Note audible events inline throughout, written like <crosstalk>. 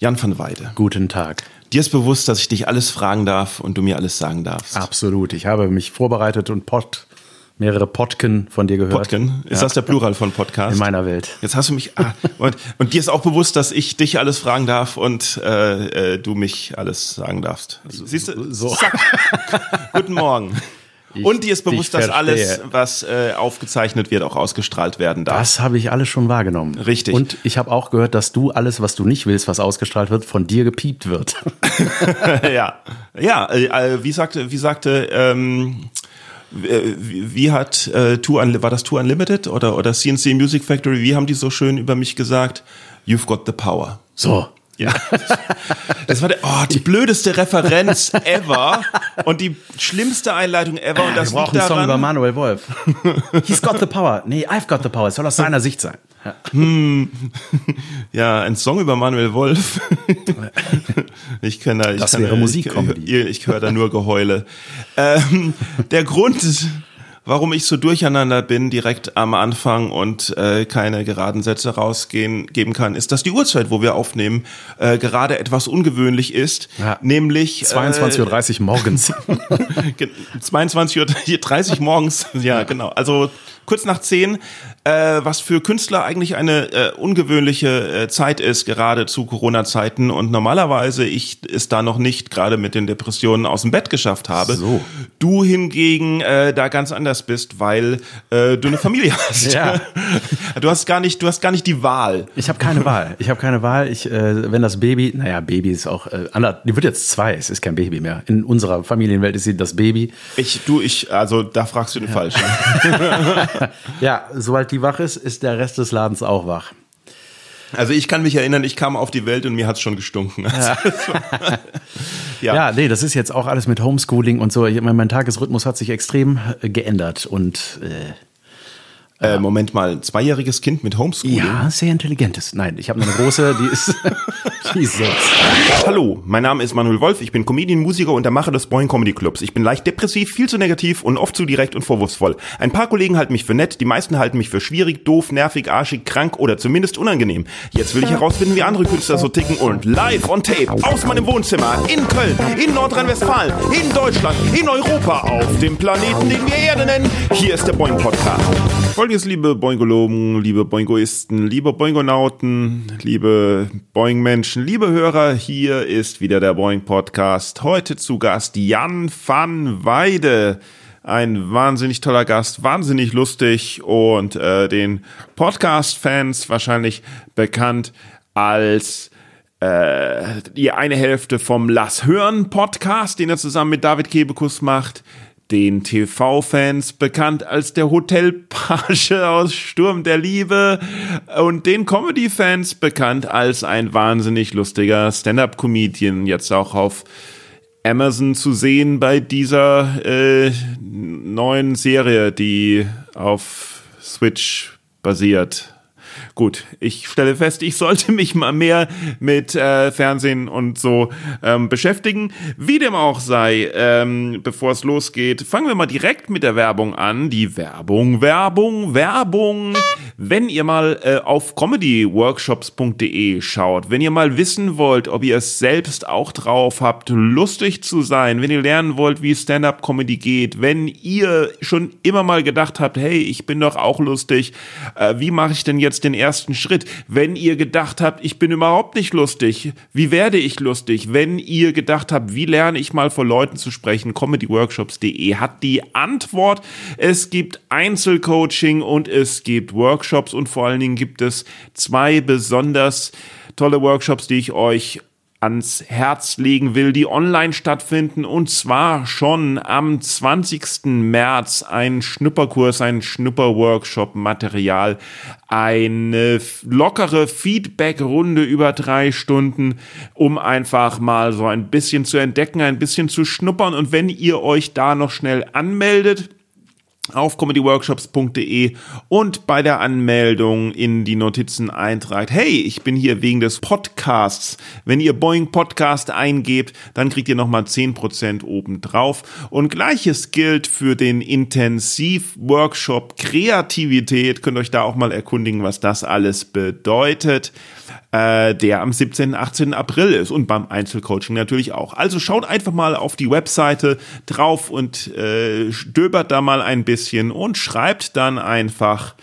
Jan van Weide. Guten Tag. Dir ist bewusst, dass ich dich alles fragen darf und du mir alles sagen darfst. Absolut. Ich habe mich vorbereitet und Pod, mehrere Podken von dir gehört. Podken? Ist Ja. das der Plural von Podcast? In meiner Welt. Jetzt hast du mich. Ah, und, und dir ist auch bewusst, dass ich dich alles fragen darf und äh, äh, du mich alles sagen darfst. Siehst du? So. Zack. <laughs> Guten Morgen. Ich und dir ist bewusst, dass alles, was äh, aufgezeichnet wird, auch ausgestrahlt werden darf. Das habe ich alles schon wahrgenommen. Richtig. Und ich habe auch gehört, dass du alles, was du nicht willst, was ausgestrahlt wird, von dir gepiept wird. <laughs> <laughs> ja, ja. Äh, äh, wie sagte, wie sagte, ähm, äh, wie, wie hat äh, Two Unli- war das Two Unlimited oder oder CNC Music Factory? Wie haben die so schön über mich gesagt? You've got the power. So. Ja. Das war der, oh, die blödeste Referenz ever und die schlimmste Einleitung ever. Und das Wir brauchen einen Song über Manuel Wolf. He's got the power. Nee, I've got the power. Es soll aus seiner Sicht sein. Ja. ja, ein Song über Manuel Wolf. Ich kenne da, ich Das kann, wäre ich- Musikcomedy. Ich, ich höre da nur Geheule. ähm, der Grund, warum ich so durcheinander bin direkt am Anfang und äh, keine geraden Sätze rausgehen geben kann, ist, dass die Uhrzeit, wo wir aufnehmen, äh, gerade etwas ungewöhnlich ist, Ja. nämlich äh, 22.30 Uhr morgens. <laughs> Ge- 22.30 Uhr morgens, ja, genau. Also kurz nach 10, äh, was für Künstler eigentlich eine äh, ungewöhnliche äh, Zeit ist, gerade zu Corona-Zeiten. Und normalerweise ich es da noch nicht gerade mit den Depressionen aus dem Bett geschafft habe. So. Du hingegen äh, da ganz anders bist, weil äh, du eine Familie <laughs> hast. Ja. Du hast gar nicht, du hast gar nicht die Wahl. Ich habe keine Wahl. Ich habe keine Wahl. Ich, äh, wenn das Baby, naja, Baby ist auch, äh, ander- die wird jetzt zwei, es ist kein Baby mehr. In unserer Familienwelt ist sie das Baby. Ich, du, ich, also da fragst du den Falschen. <laughs> Ja, sobald die wach ist, ist der Rest des Ladens auch wach. Also ich kann mich erinnern, ich kam auf die Welt und mir hat's schon gestunken. <laughs> Also, <laughs> ja. Ja, nee, das ist jetzt auch alles mit Homeschooling und so. Ich, mein, mein Tagesrhythmus hat sich extrem äh, geändert und äh, Äh, Moment mal, zweijähriges Kind mit Homeschooling? ja, sehr intelligentes. Nein, ich habe eine große, die ist, <laughs> die ist sechs. Hallo, mein Name ist Manuel Wolf, ich bin Comedian, Musiker und der Macher des Boing Comedy Clubs. Ich bin leicht depressiv, viel zu negativ und oft zu direkt und vorwurfsvoll. Ein paar Kollegen halten mich für nett, die meisten halten mich für schwierig, doof, nervig, arschig, krank oder zumindest unangenehm. Jetzt will ich herausfinden, wie andere Künstler so ticken und live on tape aus meinem Wohnzimmer in Köln, in Nordrhein-Westfalen, in Deutschland, in Europa, auf dem Planeten, den wir Erde nennen. Hier ist der Boing Podcast. Folgendes, liebe Boingologen, liebe Boingoisten, liebe Boingonauten, liebe Boing-Menschen, liebe Hörer, hier ist wieder der Boing Podcast. Heute zu Gast Jan van Weide. Ein wahnsinnig toller Gast, wahnsinnig lustig und äh, den Podcast-Fans wahrscheinlich bekannt als äh, die eine Hälfte vom Lass Hören Podcast, den er zusammen mit David Kebekus macht. Den TV-Fans bekannt als der Hotelpage <laughs> aus Sturm der Liebe und den Comedy-Fans bekannt als ein wahnsinnig lustiger Stand-up-Comedian, jetzt auch auf Amazon zu sehen bei dieser äh, neuen Serie, die auf Switch basiert. Gut, ich stelle fest, ich sollte mich mal mehr mit äh, Fernsehen und so ähm, beschäftigen. Wie dem auch sei, ähm, bevor es losgeht, fangen wir mal direkt mit der Werbung an. Die Werbung, Werbung, Werbung. Wenn ihr mal äh, auf comedyworkshops.de schaut, wenn ihr mal wissen wollt, ob ihr es selbst auch drauf habt, lustig zu sein, wenn ihr lernen wollt, wie Stand-up-Comedy geht, wenn ihr schon immer mal gedacht habt, hey, ich bin doch auch lustig, äh, wie mache ich denn jetzt den ersten Schritt? Wenn ihr gedacht habt, ich bin überhaupt nicht lustig, wie werde ich lustig? Wenn ihr gedacht habt, wie lerne ich mal vor Leuten zu sprechen, comedyworkshops.de hat die Antwort. Es gibt Einzelcoaching und es gibt Workshops und vor allen Dingen gibt es zwei besonders tolle Workshops, die ich euch ans Herz legen will, die online stattfinden und zwar schon am 20. März ein Schnupperkurs, ein Schnupperworkshop Material, eine lockere Feedback-Runde über drei Stunden, um einfach mal so ein bisschen zu entdecken, ein bisschen zu schnuppern und wenn ihr euch da noch schnell anmeldet, auf comedyworkshops.de und bei der Anmeldung in die Notizen eintragt, hey, ich bin hier wegen des Podcasts. Wenn ihr Boeing Podcast eingebt, dann kriegt ihr nochmal 10% obendrauf. Und gleiches gilt für den Intensiv-Workshop Kreativität. Könnt euch da auch mal erkundigen, was das alles bedeutet. Äh, der am 17. 18. April ist und beim Einzelcoaching natürlich auch. Also schaut einfach mal auf die Webseite drauf und äh, stöbert da mal ein bisschen und schreibt dann einfach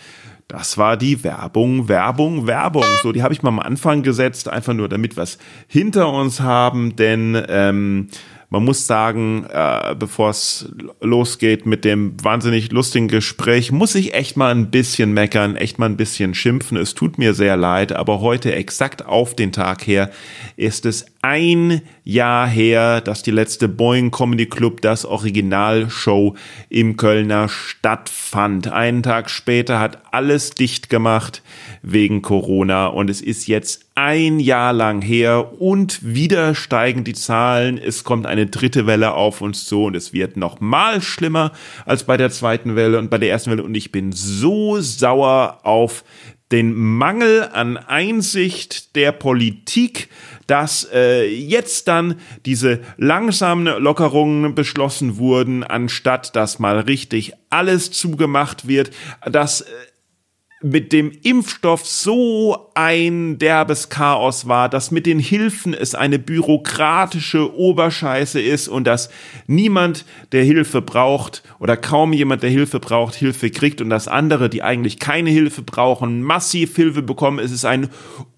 das war die Werbung, Werbung, Werbung. So, die habe ich mal am Anfang gesetzt, einfach nur damit wir es hinter uns haben, denn ähm, man muss sagen, äh, bevor es losgeht mit dem wahnsinnig lustigen Gespräch, muss ich echt mal ein bisschen meckern, echt mal ein bisschen schimpfen. Es tut mir sehr leid, aber heute exakt auf den Tag her ist es ein Jahr her, dass die letzte Boeing Comedy Club, das Originalshow im Kölner stattfand. Einen Tag später hat alles dicht gemacht wegen Corona und es ist jetzt ein Jahr lang her und wieder steigen die Zahlen. Es kommt eine dritte Welle auf uns zu und es wird noch mal schlimmer als bei der zweiten Welle und bei der ersten Welle und ich bin so sauer auf den Mangel an Einsicht der Politik, dass äh, jetzt dann diese langsamen Lockerungen beschlossen wurden, anstatt dass mal richtig alles zugemacht wird, dass äh, mit dem Impfstoff so ein derbes Chaos war, dass mit den Hilfen es eine bürokratische Oberscheiße ist und dass niemand, der Hilfe braucht oder kaum jemand, der Hilfe braucht, Hilfe kriegt und dass andere, die eigentlich keine Hilfe brauchen, massiv Hilfe bekommen. Es ist ein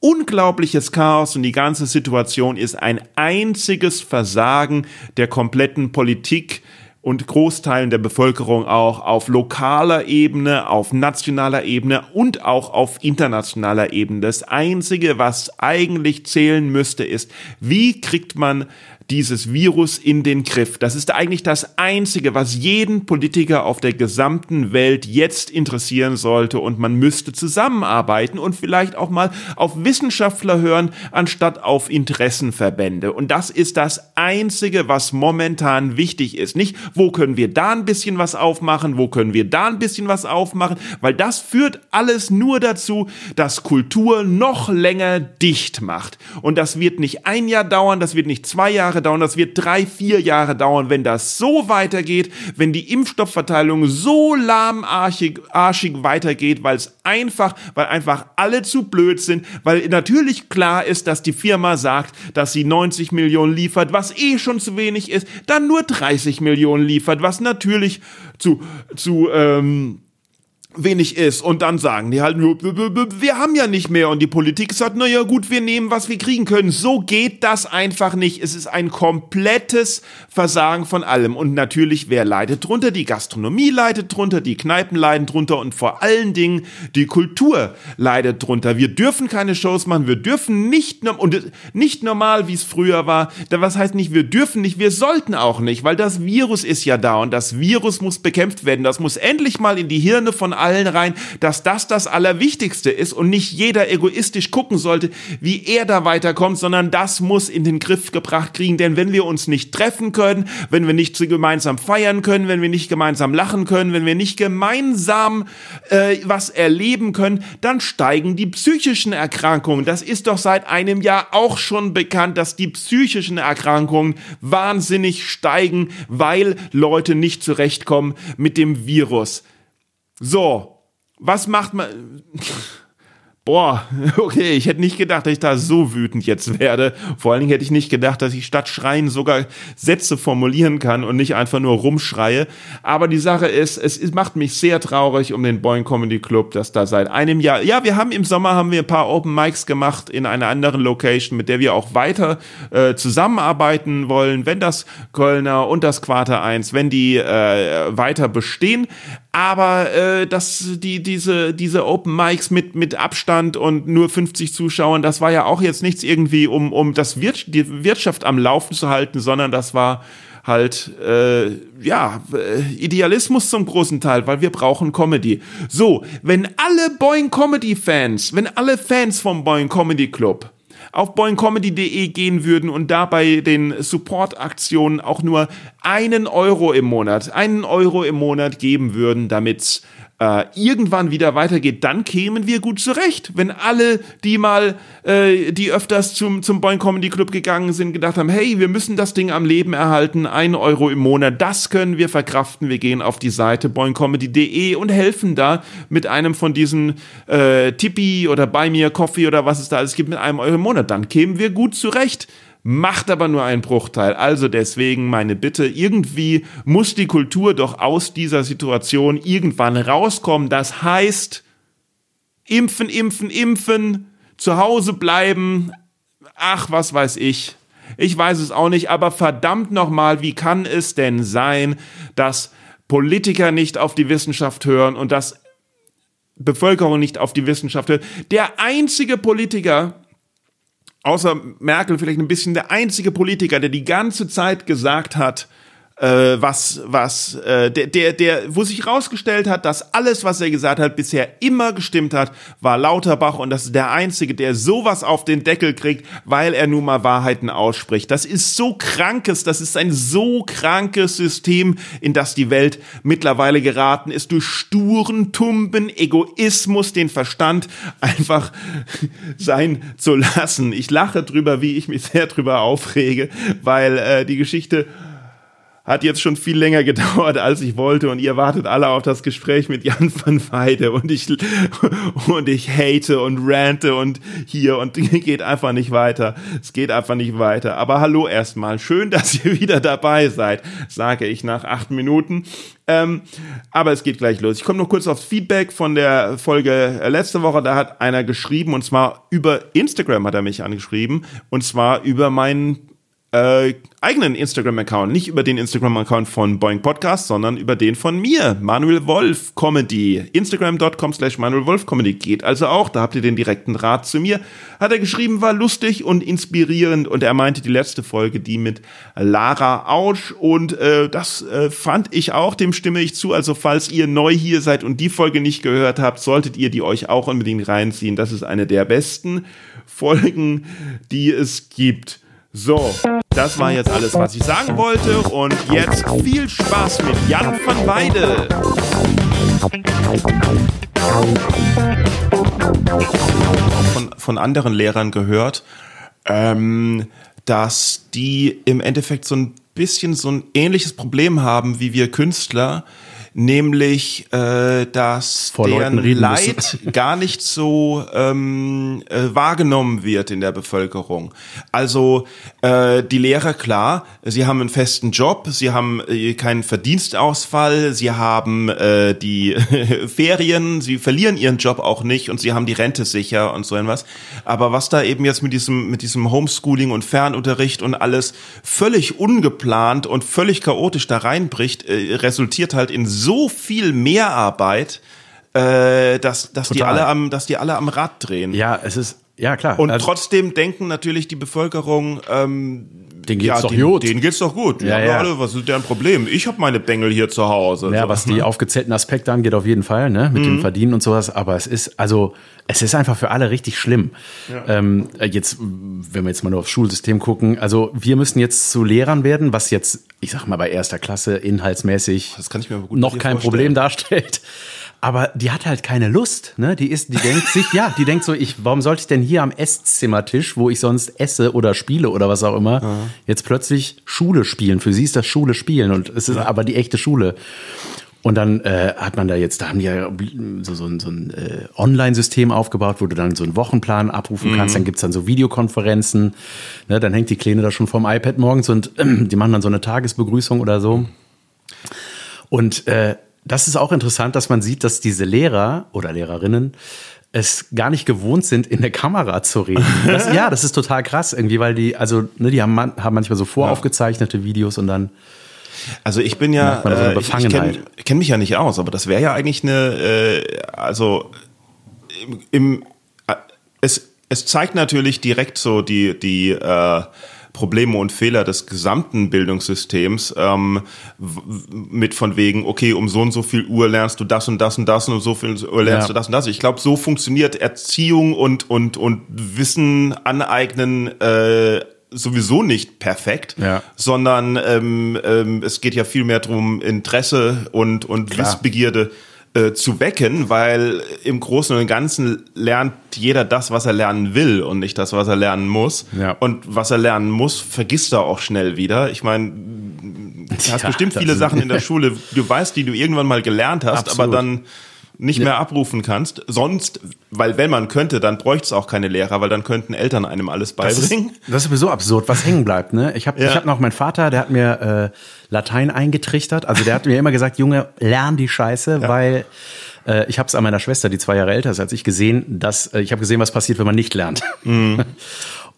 unglaubliches Chaos und die ganze Situation ist ein einziges Versagen der kompletten Politik, und Großteilen der Bevölkerung auch auf lokaler Ebene, auf nationaler Ebene und auch auf internationaler Ebene. Das Einzige, was eigentlich zählen müsste, ist, wie kriegt man dieses Virus in den Griff. Das ist eigentlich das Einzige, was jeden Politiker auf der gesamten Welt jetzt interessieren sollte und man müsste zusammenarbeiten und vielleicht auch mal auf Wissenschaftler hören, anstatt auf Interessenverbände. Und das ist das Einzige, was momentan wichtig ist. Nicht, wo können wir da ein bisschen was aufmachen, wo können wir da ein bisschen was aufmachen, weil das führt alles nur dazu, dass Kultur noch länger dicht macht. Und das wird nicht ein Jahr dauern, das wird nicht zwei Jahre Jahre dauern, das wird drei, vier Jahre dauern, wenn das so weitergeht, wenn die Impfstoffverteilung so lahmarschig arschig weitergeht, weil es einfach, weil einfach alle zu blöd sind, weil natürlich klar ist, dass die Firma sagt, dass sie 90 Millionen liefert, was eh schon zu wenig ist, dann nur 30 Millionen liefert, was natürlich zu, zu, ähm, wenig ist und dann sagen die halt wir haben ja nicht mehr und die Politik sagt, naja gut, wir nehmen, was wir kriegen können. So geht das einfach nicht. Es ist ein komplettes Versagen von allem und natürlich, wer leidet drunter? Die Gastronomie leidet drunter, die Kneipen leiden drunter und vor allen Dingen die Kultur leidet drunter. Wir dürfen keine Shows machen, wir dürfen nicht, und nicht normal, wie es früher war. Was heißt nicht, wir dürfen nicht, wir sollten auch nicht, weil das Virus ist ja da und das Virus muss bekämpft werden. Das muss endlich mal in die Hirne von allen rein, dass das das Allerwichtigste ist und nicht jeder egoistisch gucken sollte, wie er da weiterkommt, sondern das muss in den Griff gebracht kriegen. Denn wenn wir uns nicht treffen können, wenn wir nicht gemeinsam feiern können, wenn wir nicht gemeinsam lachen können, wenn wir nicht gemeinsam äh, was erleben können, dann steigen die psychischen Erkrankungen. Das ist doch seit einem Jahr auch schon bekannt, dass die psychischen Erkrankungen wahnsinnig steigen, weil Leute nicht zurechtkommen mit dem Virus. So, was macht man? Boah, <laughs> okay, ich hätte nicht gedacht, dass ich da so wütend jetzt werde. Vor allen Dingen hätte ich nicht gedacht, dass ich statt Schreien sogar Sätze formulieren kann und nicht einfach nur rumschreie. Aber die Sache ist, es macht mich sehr traurig um den Boing Comedy Club, dass da seit einem Jahr, ja, wir haben im Sommer haben wir ein paar Open Mics gemacht in einer anderen Location, mit der wir auch weiter äh, zusammenarbeiten wollen, wenn das Kölner und das Quarter 1, wenn die äh, weiter bestehen. Aber äh, dass die diese diese Open Mics mit mit Abstand und nur 50 Zuschauern, das war ja auch jetzt nichts irgendwie, um um das Wir die Wirtschaft am Laufen zu halten, sondern das war halt äh, ja äh, Idealismus zum großen Teil, weil wir brauchen Comedy. So, wenn alle Boing Comedy Fans, wenn alle Fans vom Boing Comedy Club auf boingcomedy.de gehen würden und da bei den Support-Aktionen auch nur einen Euro im Monat, einen Euro im Monat geben würden, damit's äh, irgendwann wieder weitergeht, dann kämen wir gut zurecht. Wenn alle, die mal, äh, die öfters zum, zum Boing Comedy Club gegangen sind, gedacht haben, hey, wir müssen das Ding am Leben erhalten, ein Euro im Monat, das können wir verkraften. Wir gehen auf die Seite boingcomedy.de und helfen da mit einem von diesen äh, Tippi oder Buy Me Coffee oder was es da alles gibt mit einem Euro im Monat. Dann kämen wir gut zurecht macht aber nur einen Bruchteil. Also deswegen meine Bitte, irgendwie muss die Kultur doch aus dieser Situation irgendwann rauskommen. Das heißt, impfen, impfen, impfen, zu Hause bleiben, ach, was weiß ich. Ich weiß es auch nicht, aber verdammt nochmal, wie kann es denn sein, dass Politiker nicht auf die Wissenschaft hören und dass Bevölkerung nicht auf die Wissenschaft hört? Der einzige Politiker, außer Merkel vielleicht ein bisschen der einzige Politiker, der die ganze Zeit gesagt hat, äh, was, was, äh, der, der, der, wo sich rausgestellt hat, dass alles, was er gesagt hat, bisher immer gestimmt hat, war Lauterbach und das ist der Einzige, der sowas auf den Deckel kriegt, weil er nun mal Wahrheiten ausspricht. Das ist so krankes, das ist ein so krankes System, in das die Welt mittlerweile geraten ist, durch sturen, tumben Egoismus, den Verstand einfach <laughs> sein zu lassen. Ich lache drüber, wie ich mich sehr drüber aufrege, weil äh, die Geschichte hat jetzt schon viel länger <laughs> gedauert, als ich wollte und ihr wartet alle auf das Gespräch mit Jan van Weide und ich, und ich hate und rante und hier und <laughs> geht einfach nicht weiter. Es geht einfach nicht weiter. Aber hallo erstmal. Schön, dass ihr <laughs> wieder dabei seid, sage ich nach acht Minuten. Ähm, aber es geht gleich los. Ich komme noch kurz aufs Feedback von der Folge letzte Woche. Da hat einer geschrieben und zwar über Instagram hat er mich angeschrieben und zwar über meinen äh, eigenen Instagram-Account, nicht über den Instagram-Account von Boeing Podcast, sondern über den von mir, Manuel Wolf Comedy. Instagram.com slash Manuel Wolf Comedy geht also auch, da habt ihr den direkten Rat zu mir. Hat er geschrieben, war lustig und inspirierend und er meinte die letzte Folge, die mit Lara Ausch und äh, das äh, fand ich auch, dem stimme ich zu. Also falls ihr neu hier seid und die Folge nicht gehört habt, solltet ihr die euch auch unbedingt reinziehen. Das ist eine der besten Folgen, die es gibt. So, das war jetzt alles, was ich sagen wollte. Und jetzt viel Spaß mit Jan van Weide. Von, von anderen Lehrern gehört, ähm, dass die im Endeffekt so ein bisschen so ein ähnliches Problem haben wie wir Künstler, nämlich äh, dass Vor deren Leid <laughs> gar nicht so ähm, äh, wahrgenommen wird in der Bevölkerung. Also äh, die Lehrer, klar, sie haben einen festen Job, sie haben äh, keinen Verdienstausfall, sie haben äh, die <laughs> Ferien, sie verlieren ihren Job auch nicht und sie haben die Rente sicher und so etwas. Aber was da eben jetzt mit diesem mit diesem Homeschooling und Fernunterricht und alles völlig ungeplant und völlig chaotisch da reinbricht, äh, resultiert halt in so so viel Mehrarbeit, äh, dass, dass, die alle am, dass die alle am Rad drehen. Ja, es ist, ja klar. Und also, trotzdem denken natürlich die Bevölkerung, ähm, denen geht's ja, doch denen, gut. Denen geht's doch gut. Ja, ja, ja. Alle, was ist deren Problem? Ich habe meine Bengel hier zu Hause. Ja, so. was die <laughs> aufgezählten Aspekte angeht, auf jeden Fall, ne? Mit Mhm. dem Verdienen und sowas. Aber es ist, also, es ist einfach für alle richtig schlimm. Ähm, jetzt, wenn wir jetzt mal nur aufs Schulsystem gucken, also wir müssen jetzt zu Lehrern werden, was jetzt, ich sag mal, bei erster Klasse inhaltsmäßig noch kein vorstellen. Problem darstellt. Aber die hat halt keine Lust, ne? Die ist, die denkt sich, ja, die denkt so, ich, warum sollte ich denn hier am Esszimmertisch, wo ich sonst esse oder spiele oder was auch immer, jetzt plötzlich Schule spielen? Für sie ist das Schule spielen und es ist aber die echte Schule. Und dann äh, hat man da jetzt, da haben die ja so, so ein, so ein äh, Online-System aufgebaut, wo du dann so einen Wochenplan abrufen kannst. Dann gibt's dann so Videokonferenzen. Ne, dann hängt die Kleine da schon vorm iPad morgens und die machen dann so eine Tagesbegrüßung oder so. Und äh, das ist auch interessant, dass man sieht, dass diese Lehrer oder Lehrerinnen es gar nicht gewohnt sind, in der Kamera zu reden. Das, <laughs> ja, das ist total krass irgendwie, weil die, also, ne, die haben, man, haben manchmal so voraufgezeichnete Videos und dann. Also ich bin ja, so äh, ich, ich kenne kenn mich ja nicht aus, aber das wäre ja eigentlich eine, äh, also im, im äh, es, es zeigt natürlich direkt so die, die äh, Probleme und Fehler des gesamten Bildungssystems ähm, mit von wegen, okay, um so und so viel Uhr lernst du das und das und das und um so viel Uhr lernst Ja. du das und das. Ich glaube, so funktioniert Erziehung und, und, und Wissen aneignen äh, sowieso nicht perfekt, Ja. sondern ähm, ähm, es geht ja viel mehr darum, Interesse und, und Klar. Wissbegierde äh, zu wecken, weil im Großen und Ganzen lernt jeder das, was er lernen will und nicht das, was er lernen muss. Ja. Und was er lernen muss, vergisst er auch schnell wieder. Ich meine, du hast <laughs> Ja, bestimmt viele Sachen in der <laughs> Schule, du weißt, die du irgendwann mal gelernt hast, Absolut. aber dann nicht mehr abrufen kannst. Sonst, weil wenn man könnte, dann bräuchte es auch keine Lehrer, weil dann könnten Eltern einem alles Das ist, beibringen. das ist sowieso absurd, was hängen bleibt. Ne? Ich habe Ja. ich hab noch meinen Vater, der hat mir äh, Latein eingetrichtert. Also der hat mir immer gesagt, Junge, lern die Scheiße, weil äh, ich habe es an meiner Schwester, die zwei Jahre älter ist als ich, gesehen, dass äh, ich habe gesehen, was passiert, wenn man nicht lernt. <laughs>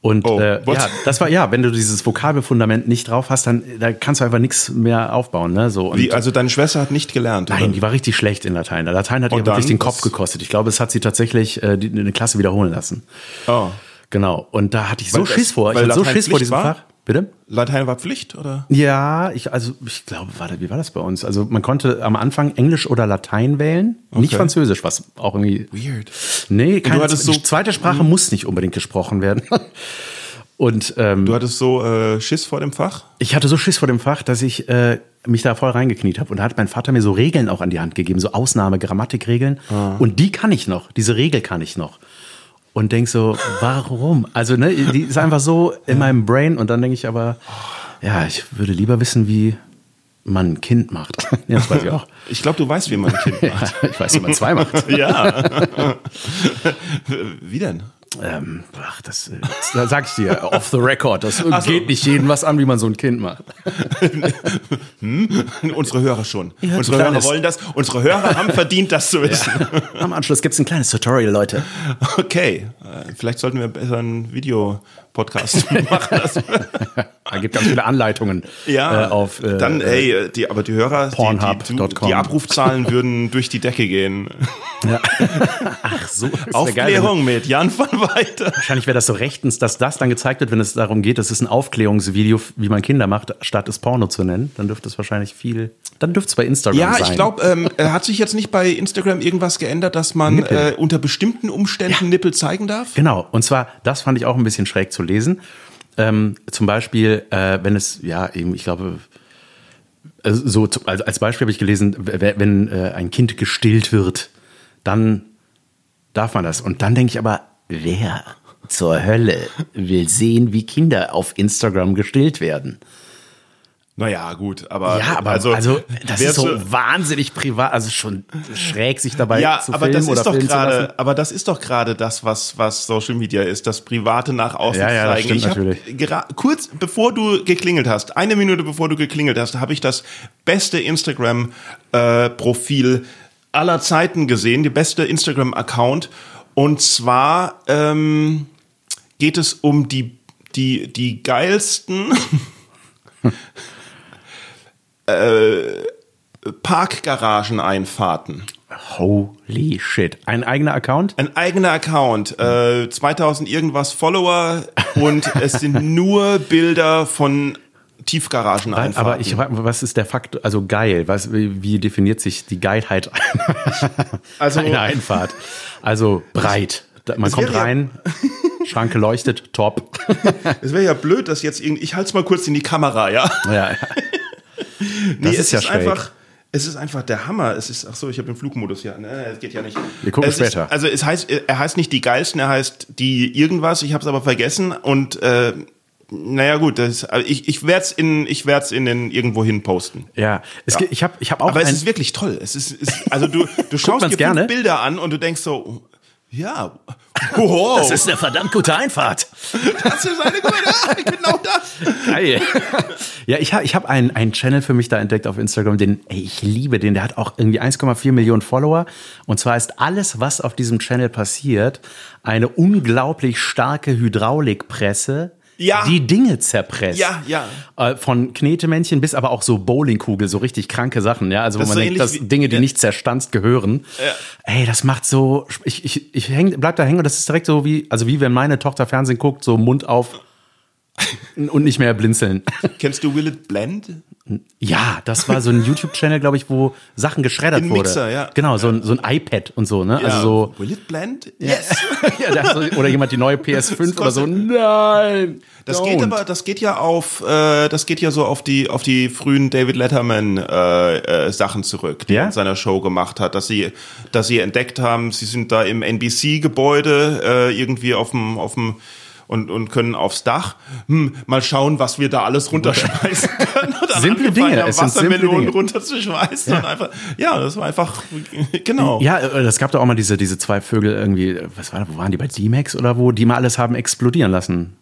Und Oh, äh, ja, das war ja, wenn du dieses Vokabelfundament nicht drauf hast, dann da kannst du einfach nichts mehr aufbauen. Ne? So, Wie, also deine Schwester hat nicht gelernt, Nein, oder? die war richtig schlecht in Latein. Latein hat Und ihr wirklich den Kopf gekostet. Ich glaube, es hat sie tatsächlich äh, die, eine Klasse wiederholen lassen. Oh. Genau. Und da hatte ich so das- Schiss vor. Ich hatte so Schiss vor Pflicht diesem war? Fach. Bitte? Latein war Pflicht, oder? Ja, ich, also ich glaube, warte, wie war das bei uns? Also man konnte am Anfang Englisch oder Latein wählen, nicht Okay. Französisch, was auch irgendwie. Weird. Nee, keine hattest so- zweite Sprache muss nicht unbedingt gesprochen werden. <laughs> Und ähm, Du hattest so äh, Schiss vor dem Fach? ich hatte so Schiss vor dem Fach, dass ich äh, mich da voll reingekniet habe. Und da hat mein Vater mir so Regeln auch an die Hand gegeben, so Ausnahme, Grammatikregeln. Und die kann ich noch, diese Regel kann ich noch. Und denk so, warum? Also, ne, die ist einfach so in meinem Brain. Und dann denke ich aber, ja, ich würde lieber wissen, wie man ein Kind macht. <laughs> ja, das weiß ich auch. Ich glaube, du weißt, wie man ein Kind <laughs> macht. ich weiß, wie man zwei macht. <laughs> ja. wie denn? Ähm, ach, das, äh, das sag ich dir, off the record. Das so. geht nicht jedem was an, wie man so ein Kind macht. Unsere Hörer schon. Ja, Unsere Hörer wollen das. Unsere Hörer haben verdient, das zu wissen. Am Anschluss gibt's ein kleines Tutorial, Leute. Okay. Äh, Vielleicht sollten wir besser einen Videopodcast <laughs> machen. Das, Da gibt ganz viele Anleitungen ja. äh, auf. Äh, dann, äh, die, aber die Hörer, die, die, Pornhub.com. die Abrufzahlen würden durch die Decke gehen. <laughs> Ach so, ja geil, wenn- Aufklärung mit Jan van Weiter. Wahrscheinlich wäre das so rechtens, dass das dann gezeigt wird, wenn es darum geht, das ist ein Aufklärungsvideo, wie man Kinder macht, statt es Porno zu nennen. Dann dürfte es wahrscheinlich viel. Dann dürfte es bei Instagram Ja, sein. ich glaube, ähm, äh, hat sich jetzt nicht bei Instagram irgendwas geändert, dass man äh, unter bestimmten Umständen Nippel zeigen darf? Genau. Und zwar, das fand ich auch ein bisschen schräg zu lesen. Ähm, zum Beispiel, äh, wenn es, ja, eben, ich glaube, äh, so zu- also als Beispiel habe ich gelesen, wenn äh, ein Kind gestillt wird, dann darf man das. Und dann denke ich aber, wer zur Hölle will sehen, wie Kinder auf Instagram gestillt werden? Naja, gut, aber. Ja, aber also, das wer ist so wahnsinnig privat, also schon schräg, sich dabei Ja, zu aber filmen das oder ist doch gerade, aber das ist doch gerade das, was was Social Media ist, das Private nach außen Ja, ja, das zeigen. ich hab kurz bevor du geklingelt hast, eine Minute bevor du geklingelt hast, habe ich das beste Instagram äh, aller Zeiten gesehen, die beste Instagram Account und zwar ähm, geht es um die die die geilsten <laughs> äh, Parkgarageneinfahrten. Holy shit. Ein eigener Account? Ein eigener Account, äh, 2000 irgendwas Follower und <laughs> es sind nur Bilder von Tiefgaragen Aber ich was ist der Fakt, also geil, was, wie, definiert sich die Geilheit <laughs> Also- einer Einfahrt? Also breit. Man kommt ja- rein, Schranke leuchtet, top. <laughs> es wäre ja blöd, dass jetzt irgendwie, ich halte es mal kurz in die Kamera, ja. Ja, ja. Nee, ist es ja ist schräg. einfach, es ist einfach der Hammer. Es ist, ach so, ich habe den Flugmodus hier. Nee, es geht ja nicht. Wir gucken es ist, später. also es heißt, er heißt nicht die geilsten, er heißt die irgendwas. Ich habe es aber vergessen und äh, naja gut, das, also ich, ich werde es in, ich werde es in den irgendwo hin posten. ja. Es, gibt- Ich habe ich hab auch Aber es ist wirklich toll. Es ist, ist also du, du <laughs> schaust dir gerne? Bilder an und du denkst so, ja, <laughs> wow, das ist eine verdammt gute Einfahrt. das ist eine gute, ja, genau das. Geil. ja, ich habe ich hab einen, einen Channel für mich da entdeckt auf Instagram, den ey, ich liebe den. Der hat auch irgendwie 1,4 Millionen Follower. Und zwar ist alles, was auf diesem Channel passiert, eine unglaublich starke Hydraulikpresse. Ja. Die Dinge zerpresst. Ja, ja. Äh, Von Knetemännchen bis aber auch so Bowlingkugel, so richtig kranke Sachen, ja. Also wo Das ist man so denkt, dass Dinge, die ja. nicht zerstanzt gehören. Ey, das macht so. Ich, ich, ich häng, bleib da hängen und das ist direkt so wie, also wie wenn meine Tochter Fernsehen guckt, so Mund auf. <laughs> Und nicht mehr blinzeln. Kennst du Will It Blend? Ja, das war so ein YouTube-Channel, glaube ich, wo Sachen geschreddert In wurde. Mixer, ja. Genau, so ein, so ein iPad und so, ne? Also so. Will It Blend? Yes. <laughs> ja, so, oder jemand die neue PS5 oder so. Nein! Das don't. geht aber, das geht ja auf, äh, das geht ja so auf die, auf die frühen David Letterman äh, äh, Sachen zurück, die Ja? er in seiner Show gemacht hat, dass sie, dass sie entdeckt haben, sie sind da im NBC-Gebäude äh, irgendwie auf dem, auf dem und, und können aufs Dach. Hm, mal schauen, was wir da alles runterschmeißen <laughs> können. Und dann Simple Dinge, haben, es sind simple Wassermelonen runterzuschmeißen. Und einfach, ja, das war einfach, genau. Ja, äh, es gab doch auch mal diese, diese zwei Vögel irgendwie, was war, wo waren die bei D-Max oder wo, die mal alles haben explodieren lassen.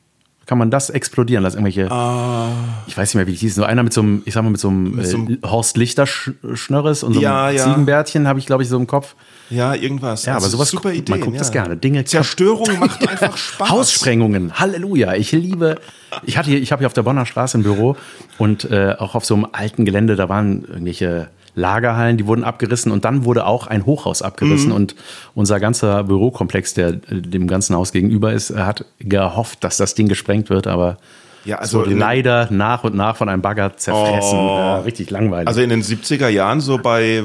Kann man das explodieren lassen? Irgendwelche, Ah. ich weiß nicht mehr, wie die hießen. So einer mit so einem, ich sag mal, mit so einem, so äh, Horst Lichter Sch- Schnörres und so Ja, einem ja. Ziegenbärtchen habe ich, glaube ich, so im Kopf. Ja, irgendwas. Ja, aber Also sowas, super Ideen. man guckt ja. das gerne. Dinge Zerstörung macht <laughs> einfach Spaß. Haussprengungen, Halleluja. Ich liebe. Ich hatte hier, ich habe hier auf der Bonner Straße ein Büro und äh, auch auf so einem alten Gelände, da waren irgendwelche Lagerhallen, die wurden abgerissen und dann wurde auch ein Hochhaus Mhm. abgerissen und unser ganzer Bürokomplex, der äh, dem ganzen Haus gegenüber ist, hat gehofft, dass das Ding gesprengt wird, aber Ja, also so leider nach und nach von einem Bagger zerfressen. Ja, richtig langweilig. Also in den 70er Jahren, so bei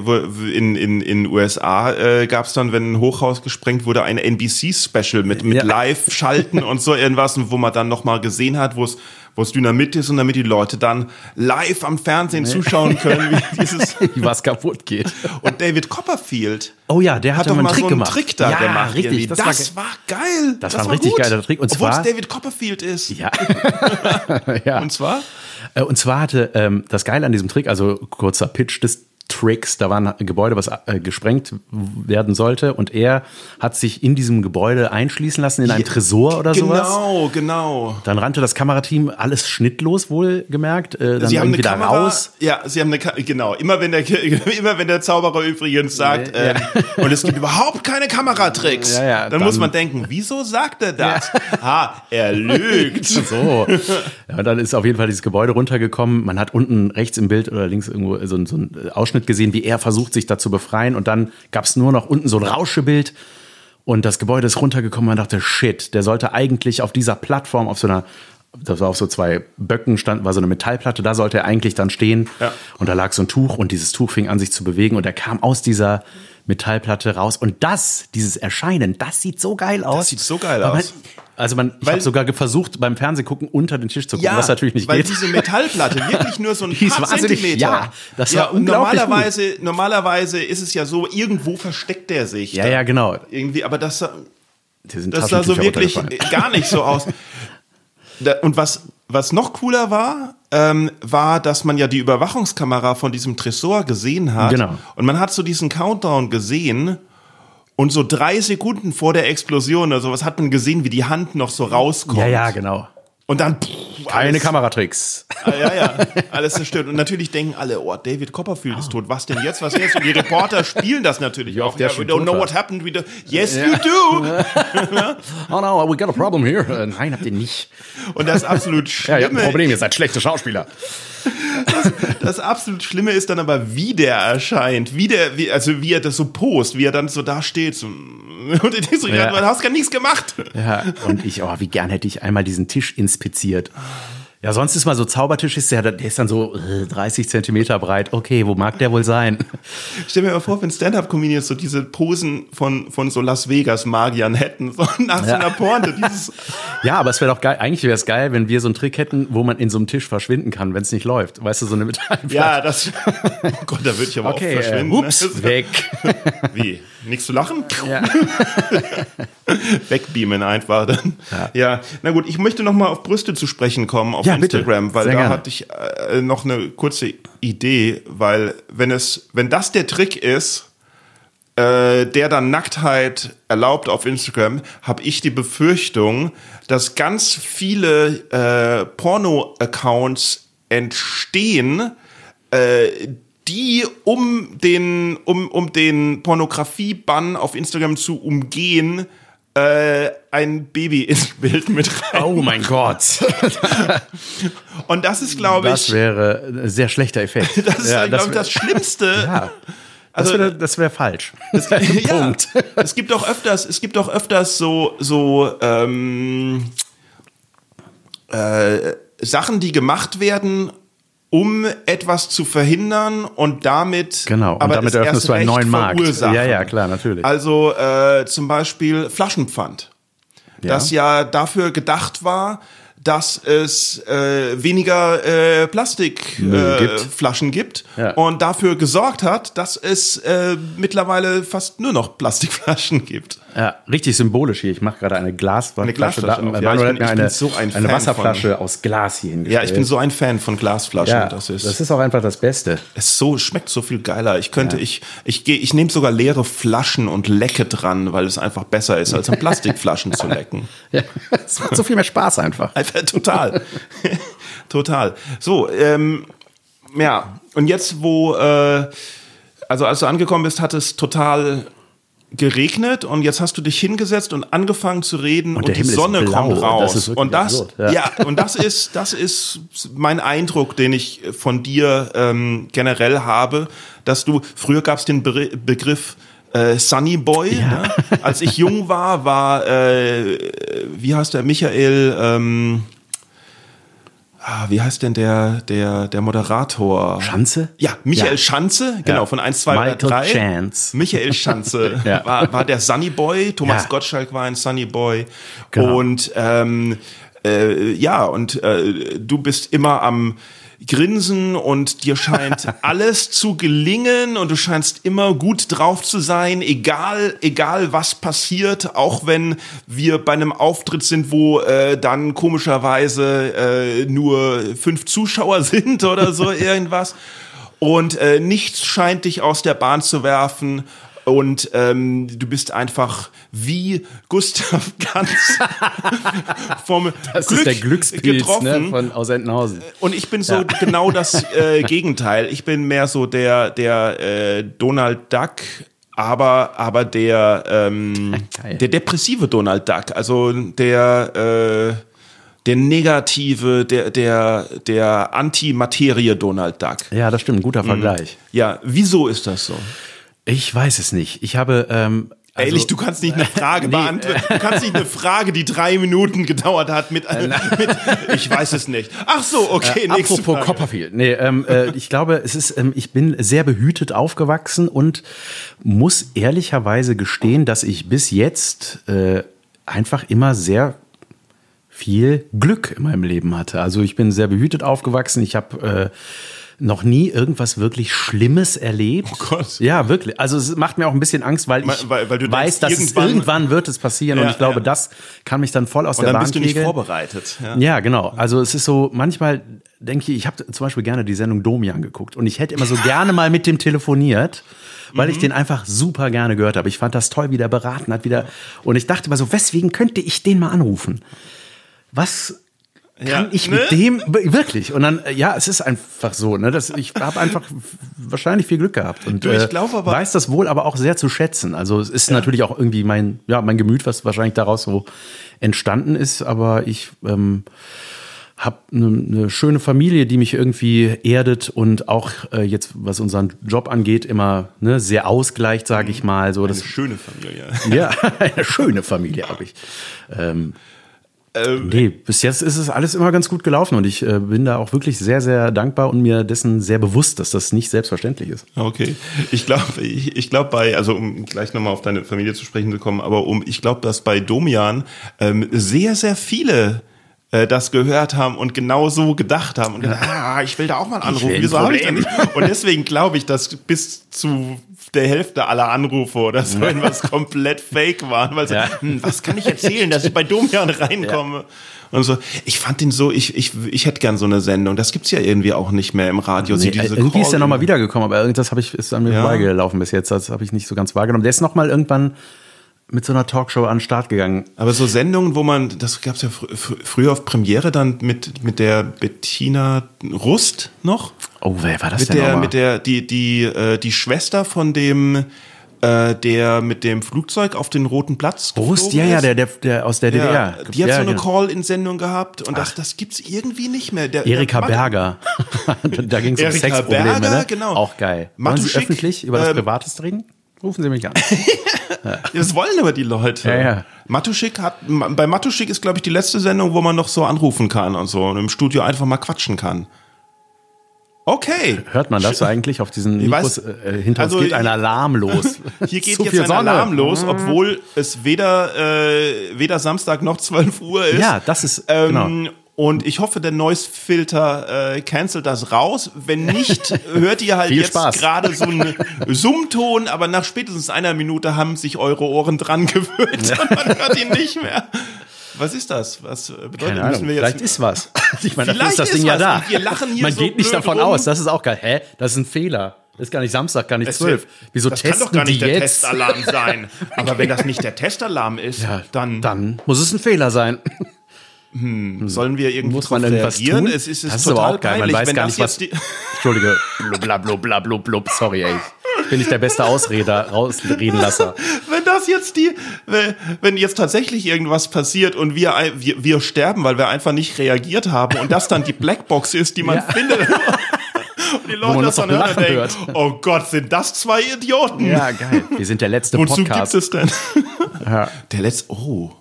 in in in USA äh, gab es dann, wenn ein Hochhaus gesprengt wurde, ein NBC-Special mit mit Ja. Live-Schalten und so irgendwas, wo man dann noch mal gesehen hat, wo es wo es Dynamit ist und damit die Leute dann live am Fernsehen zuschauen können, wie <laughs> dieses wie was kaputt geht. und David Copperfield Oh ja, der hat doch mal einen Trick so einen gemacht. Trick da ja, gemacht. richtig. irgendwie. Das, Das, war, war, geil. Das war ein richtig gut. geiler Trick. Und Obwohl es zwar- David Copperfield ist. ja. <laughs> <laughs> ja. Und zwar Äh, Und zwar hatte ähm, das Geile an diesem Trick, also kurzer Pitch des Tricks, da war ein Gebäude, was äh, gesprengt werden sollte und er hat sich in diesem Gebäude einschließen lassen in einen Tresor oder sowas. genau, genau. Dann rannte das Kamerateam alles schnittlos wohl gemerkt, äh, dann Sie haben da Kamera, raus. Ja, sie haben eine Ka genau. Immer wenn der <laughs> immer wenn der Zauberer übrigens sagt, Ja. ähm, und es gibt überhaupt keine Kameratricks, Ja, ja, dann, dann- muss man denken, wieso sagt er das? Ha, er lügt. <laughs> So. Ja, dann ist auf jeden Fall dieses Gebäude runtergekommen. Man hat unten rechts im Bild oder links irgendwo so, ein- so einen Ausschnitt gesehen, wie er versucht, sich da zu befreien. Und dann gab es nur noch unten so ein Rauschebild. Und das Gebäude ist runtergekommen. Man dachte, shit, der sollte eigentlich auf dieser Plattform, auf so einer, das war auf so zwei Böcken stand, war so eine Metallplatte, da sollte er eigentlich dann stehen. Ja. Und da lag so ein Tuch und dieses Tuch fing an, sich zu bewegen. Und er kam aus dieser Metallplatte raus. Und das, dieses Erscheinen, das sieht so geil aus. sieht so geil Weil man, aus. also man, ich Weil- habe sogar versucht, beim Fernsehgucken unter den Tisch zu gucken, was natürlich nicht weil geht. diese Metallplatte wirklich nur so ein <laughs> Die paar Zentimeter. ja, das war unglaublich normalerweise, normalerweise ist es ja so, irgendwo versteckt der sich. ja, da. ja, genau. Irgendwie, aber das, Das sah so wirklich gar nicht so aus. <laughs> Da, und was, was noch cooler war, ähm, war, dass man ja die Überwachungskamera von diesem Tresor gesehen hat. Genau. Und man hat so diesen Countdown gesehen. Und so drei Sekunden vor der Explosion oder sowas hat man gesehen, wie die Hand noch so rauskommt. Ja, ja, genau. Und dann pff, Keine alles- Kameratricks. Ah, ja, ja, alles zerstört. Und natürlich denken alle, oh, David Copperfield ist tot. Was denn jetzt? Was jetzt? Und die Reporter spielen das natürlich auch. Ja, we don't know what happened. We don't, yes, you do. <laughs> Oh no, we got a problem here. Äh, Nein, habt ihr nicht. Und das absolut <laughs> Ja, ihr habt ein Schlimme Problem, ihr seid schlechte Schauspieler. Das absolut Schlimme ist dann aber, wie der erscheint, wie der, wie, also wie er das so post, wie er dann so da steht. So, <laughs> und ich denk so, Ja. ja. du hast gar nichts gemacht. Ja, und ich, oh, wie gern hätte ich einmal diesen Tisch inspiziert. Ja, sonst ist mal so Zaubertisch, ist der, der ist dann so äh, 30 Zentimeter breit. Okay, wo mag der wohl sein? <laughs> Stell mir mal vor, wenn Stand-Up-Comedians so diese Posen von, von so Las Vegas-Magiern hätten, so <laughs> nach so Ja. einer Pointe, dieses, <laughs> Ja, aber es wäre doch geil. Eigentlich wäre es geil, wenn wir so einen Trick hätten, wo man in so einem Tisch verschwinden kann, wenn es nicht läuft. Weißt du, so eine Metallplatte. ja, das, oh Gott, da würde ich aber Okay, auch äh, verschwinden. ups, ne? weg. Wie? Nichts zu lachen? Ja. Wegbeamen einfach dann. Ja. Ja. na gut, ich möchte noch mal auf Brüste zu sprechen kommen auf Ja, bitte. Instagram, weil Sehr da gerne. hatte ich äh, noch eine kurze Idee, weil wenn es, wenn das der Trick ist, äh, der dann Nacktheit erlaubt auf Instagram, habe ich die Befürchtung, dass ganz viele äh, Porno-Accounts entstehen, äh, die um den, um, um den Pornografiebann auf Instagram zu umgehen, äh, ein Baby ins Bild mit rein. Oh mein Gott. <laughs> Und das ist, glaube Das ich, wäre ein sehr schlechter Effekt. <laughs> das ist, ja, glaube ich, wär- das Schlimmste. <laughs> ja. Das Also- wäre das wär falsch. ja, Punkt. es gibt auch öfters, es gibt auch öfters so, so, ähm, äh, Sachen, die gemacht werden, um etwas zu verhindern und damit Genau, und aber damit es eröffnest du einen neuen Markt. Ja, ja, klar, natürlich. Also äh, zum Beispiel Flaschenpfand, das ja dafür gedacht war, dass es äh, weniger äh, Plastikflaschen äh, gibt. Flaschen gibt Ja. und dafür gesorgt hat, dass es äh, mittlerweile fast nur noch Plastikflaschen <laughs> gibt. Ja, richtig symbolisch hier. Ich mache gerade eine Glasflasche. Eine Glasflasche Da- auf. Ja, Manuel ich hat bin- mir ich eine, bin so ein eine Fan Wasserflasche aus Glas hier hingestellt. Ja, ich bin so ein Fan von Glasflaschen. ja, das ist das ist auch einfach das Beste. Es so schmeckt so viel geiler. Ich könnte, ich, ich gehe, ich nehme sogar leere Flaschen und lecke dran, weil es einfach besser ist, als an Plastikflaschen zu lecken. <laughs> Ja, es macht so viel mehr Spaß einfach. Einfach total. <laughs> total. So, ähm, ja, und jetzt, wo, äh, also als du angekommen bist, hat es total geregnet und jetzt hast du dich hingesetzt und angefangen zu reden und, der die Himmel Sonne kommt raus. Das und das, absurd, ja. ja. und das ist, das ist mein Eindruck, den ich von dir ähm, generell habe, dass du, früher gab es den Be Begriff äh, Sunny Boy. Ne? Als ich jung war, war, äh, wie heißt der, Michael, ähm, ah, wie heißt denn der, der, der Moderator? Schanze? Ja, Michael Ja. Schanze, genau, Ja. von 1, 2 oder Michael 3. Chance. Michael Schanze <laughs> Ja. war, war der Sunny Boy, Thomas. Gottschalk war ein Sunny Boy. Genau. Und ähm, äh, ja, und äh, du bist immer am Grinsen und dir scheint <laughs> alles zu gelingen und du scheinst immer gut drauf zu sein, egal, egal was passiert, auch wenn wir bei einem Auftritt sind, wo äh, dann komischerweise äh, nur fünf Zuschauer <laughs> sind oder so irgendwas. Und äh, nichts scheint dich aus der Bahn zu werfen. Und ähm, du bist einfach wie Gustav <laughs> Ganz <laughs> vom Das Glück ist der Glückspilz getroffen. ne, von aus Entenhausen. Und ich bin so <laughs> genau das äh, Gegenteil. Ich bin mehr so der, der äh, Donald Duck, aber, aber der, ähm, Geil. der depressive Donald Duck. Also der, äh, der negative, der, der, der Antimaterie Donald Duck. Ja, das stimmt, ein Mhm. guter Vergleich. Ja, wieso ist das so? Ich weiß es nicht. Ich habe ähm, also, Ehrlich, du kannst nicht eine <laughs> Frage Nee. beantworten. Du kannst nicht eine Frage, die drei Minuten gedauert hat, mit, mit ich weiß es nicht. Ach so, okay, nächste Apropos Frage. Copperfield. Nee, ähm, äh, ich glaube, es ist, ähm, ich bin sehr behütet aufgewachsen und muss ehrlicherweise gestehen, dass ich bis jetzt äh, einfach immer sehr viel Glück in meinem Leben hatte. Also ich bin sehr behütet aufgewachsen. Ich habe äh, noch nie irgendwas wirklich Schlimmes erlebt. Oh Gott. Ja, wirklich. Also es macht mir auch ein bisschen Angst, weil ich Weil- weil du weiß, denkst, dass irgendwann- es irgendwann wird es passieren und Ja, ich glaube, ja. das kann mich dann voll aus Und der dann Bahn bist du nicht kegeln. vorbereitet. Ja. Ja, genau. Also es ist so, manchmal denke ich, ich habe zum Beispiel gerne die Sendung Domian geguckt und ich hätte immer so gerne mal mit dem telefoniert, weil Mhm. ich den einfach super gerne gehört habe. Ich fand das toll, wie der beraten hat wieder. Und ich dachte immer so, weswegen könnte ich den mal anrufen? Was kann Ja, ich ne? mit dem wirklich? Und dann, äh, ja, es ist einfach so, ne? Das, ich habe einfach wahrscheinlich viel Glück gehabt und Du, ich äh, glaub aber- weiß das wohl aber auch sehr zu schätzen. Also es ist natürlich auch irgendwie mein, ja, mein Gemüt, was wahrscheinlich daraus so entstanden ist, aber ich ähm, habe eine ne schöne Familie, die mich irgendwie erdet und auch äh, jetzt, was unseren Job angeht, immer ne, sehr ausgleicht, sage ich mal. So, Eine das, schöne Familie. ja, <laughs> eine schöne Familie habe ich. Ähm, Ähm, nee, bis jetzt ist es alles immer ganz gut gelaufen und ich äh, bin da auch wirklich sehr, sehr dankbar und mir dessen sehr bewusst, dass das nicht selbstverständlich ist. Okay. Ich glaube, ich, ich glaube bei, also um gleich nochmal auf deine Familie zu sprechen zu kommen, aber um, ich glaube, dass bei Domian ähm, sehr, sehr viele äh, das gehört haben und genau so gedacht haben und gedacht, ah, ich will da auch mal anrufen. Wieso habe ich da Problem. nicht? Und deswegen glaube ich, dass bis zu der Hälfte aller Anrufe oder so irgendwas komplett fake waren, weil so, Ja. hm, was kann ich erzählen, dass ich bei Domian reinkomme? Und so, ich fand den so, ich, ich, ich hätte gern so eine Sendung. Das gibt's ja irgendwie auch nicht mehr im Radio. Nee, irgendwie ist er Call- nochmal wiedergekommen, aber das habe ich ist an mir Ja. vorbeigelaufen bis jetzt. Das habe ich nicht so ganz wahrgenommen. Der ist nochmal irgendwann mit so einer Talkshow an den Start gegangen. Aber so Sendungen, wo man, das gab's ja fr fr früher auf Premiere dann mit, mit der Bettina Rust noch. Oh, wer war das Mit denn der, mit der, die, die, äh, die Schwester von dem, äh, der mit dem Flugzeug auf den Roten Platz geflogen ja, ja, der, der, der aus der Ja, DDR. die hat ja, so eine genau. Call-in-Sendung gehabt und das, das gibt's irgendwie nicht mehr. Der, Erika der Berger. <laughs> <laughs> da ging es um Erika Sexprobleme, Berger, ne? genau. Auch geil. Wollen Sie öffentlich über das ähm, Privates reden? Rufen Sie mich an. <laughs> Das wollen aber die Leute. Ja, ja. Matuschik hat, bei Matuschik ist, glaube ich, die letzte Sendung, wo man noch so anrufen kann und so und im Studio einfach mal quatschen kann. Okay. Hört man das eigentlich auf diesen Mikros? weiß- äh, hinter uns also, geht ein Alarm los. <laughs> Hier geht jetzt ein Sonne. Alarm los, obwohl es weder, äh, weder Samstag noch 12 Uhr ist. Ja, das ist, Ähm, genau. Und ich hoffe, der Noise-Filter äh, cancelt das raus. Wenn nicht, <laughs> hört ihr halt jetzt gerade so einen Summton, aber nach spätestens einer Minute haben sich eure Ohren dran gewöhnt <laughs> und man hört ihn nicht mehr. Was ist das? Was äh, bedeutet, Keine Ahnung, müssen wir vielleicht ist was. <laughs> Ich meine, dafür Vielleicht ist das ist Ding ja was. da. Und wir lachen hier Man so geht nicht davon rum. aus. Das ist auch geil. Hä? Das ist ein Fehler. Das ist gar nicht Samstag, gar nicht zwölf. Wieso das kann testen doch gar nicht der jetzt? Testalarm sein. Aber wenn das nicht der Testalarm ist, Ja, dann, Dann muss es ein Fehler sein. Sollen wir irgendwie Muss man irgendwas reagieren. tun? Es ist, es das ist total auch geil. Man peinlich, weiß wenn gar das nicht, was. jetzt die, <laughs> Entschuldige. Blub, blub, blub, blub. Sorry, ey. Ich bin nicht der beste Ausreder, Rausredenlasser. <laughs> wenn das jetzt die, wenn- jetzt tatsächlich irgendwas passiert und wir, wir, wir sterben, weil wir einfach nicht reagiert haben und das dann die Blackbox ist, die man Ja. findet. <laughs> Und die Leute man das dann hören und denken, hört. oh Gott, sind das zwei Idioten. Ja, geil. Wir sind der letzte Wozu gibt Podcast. es denn? Ja. Der letzte, oh,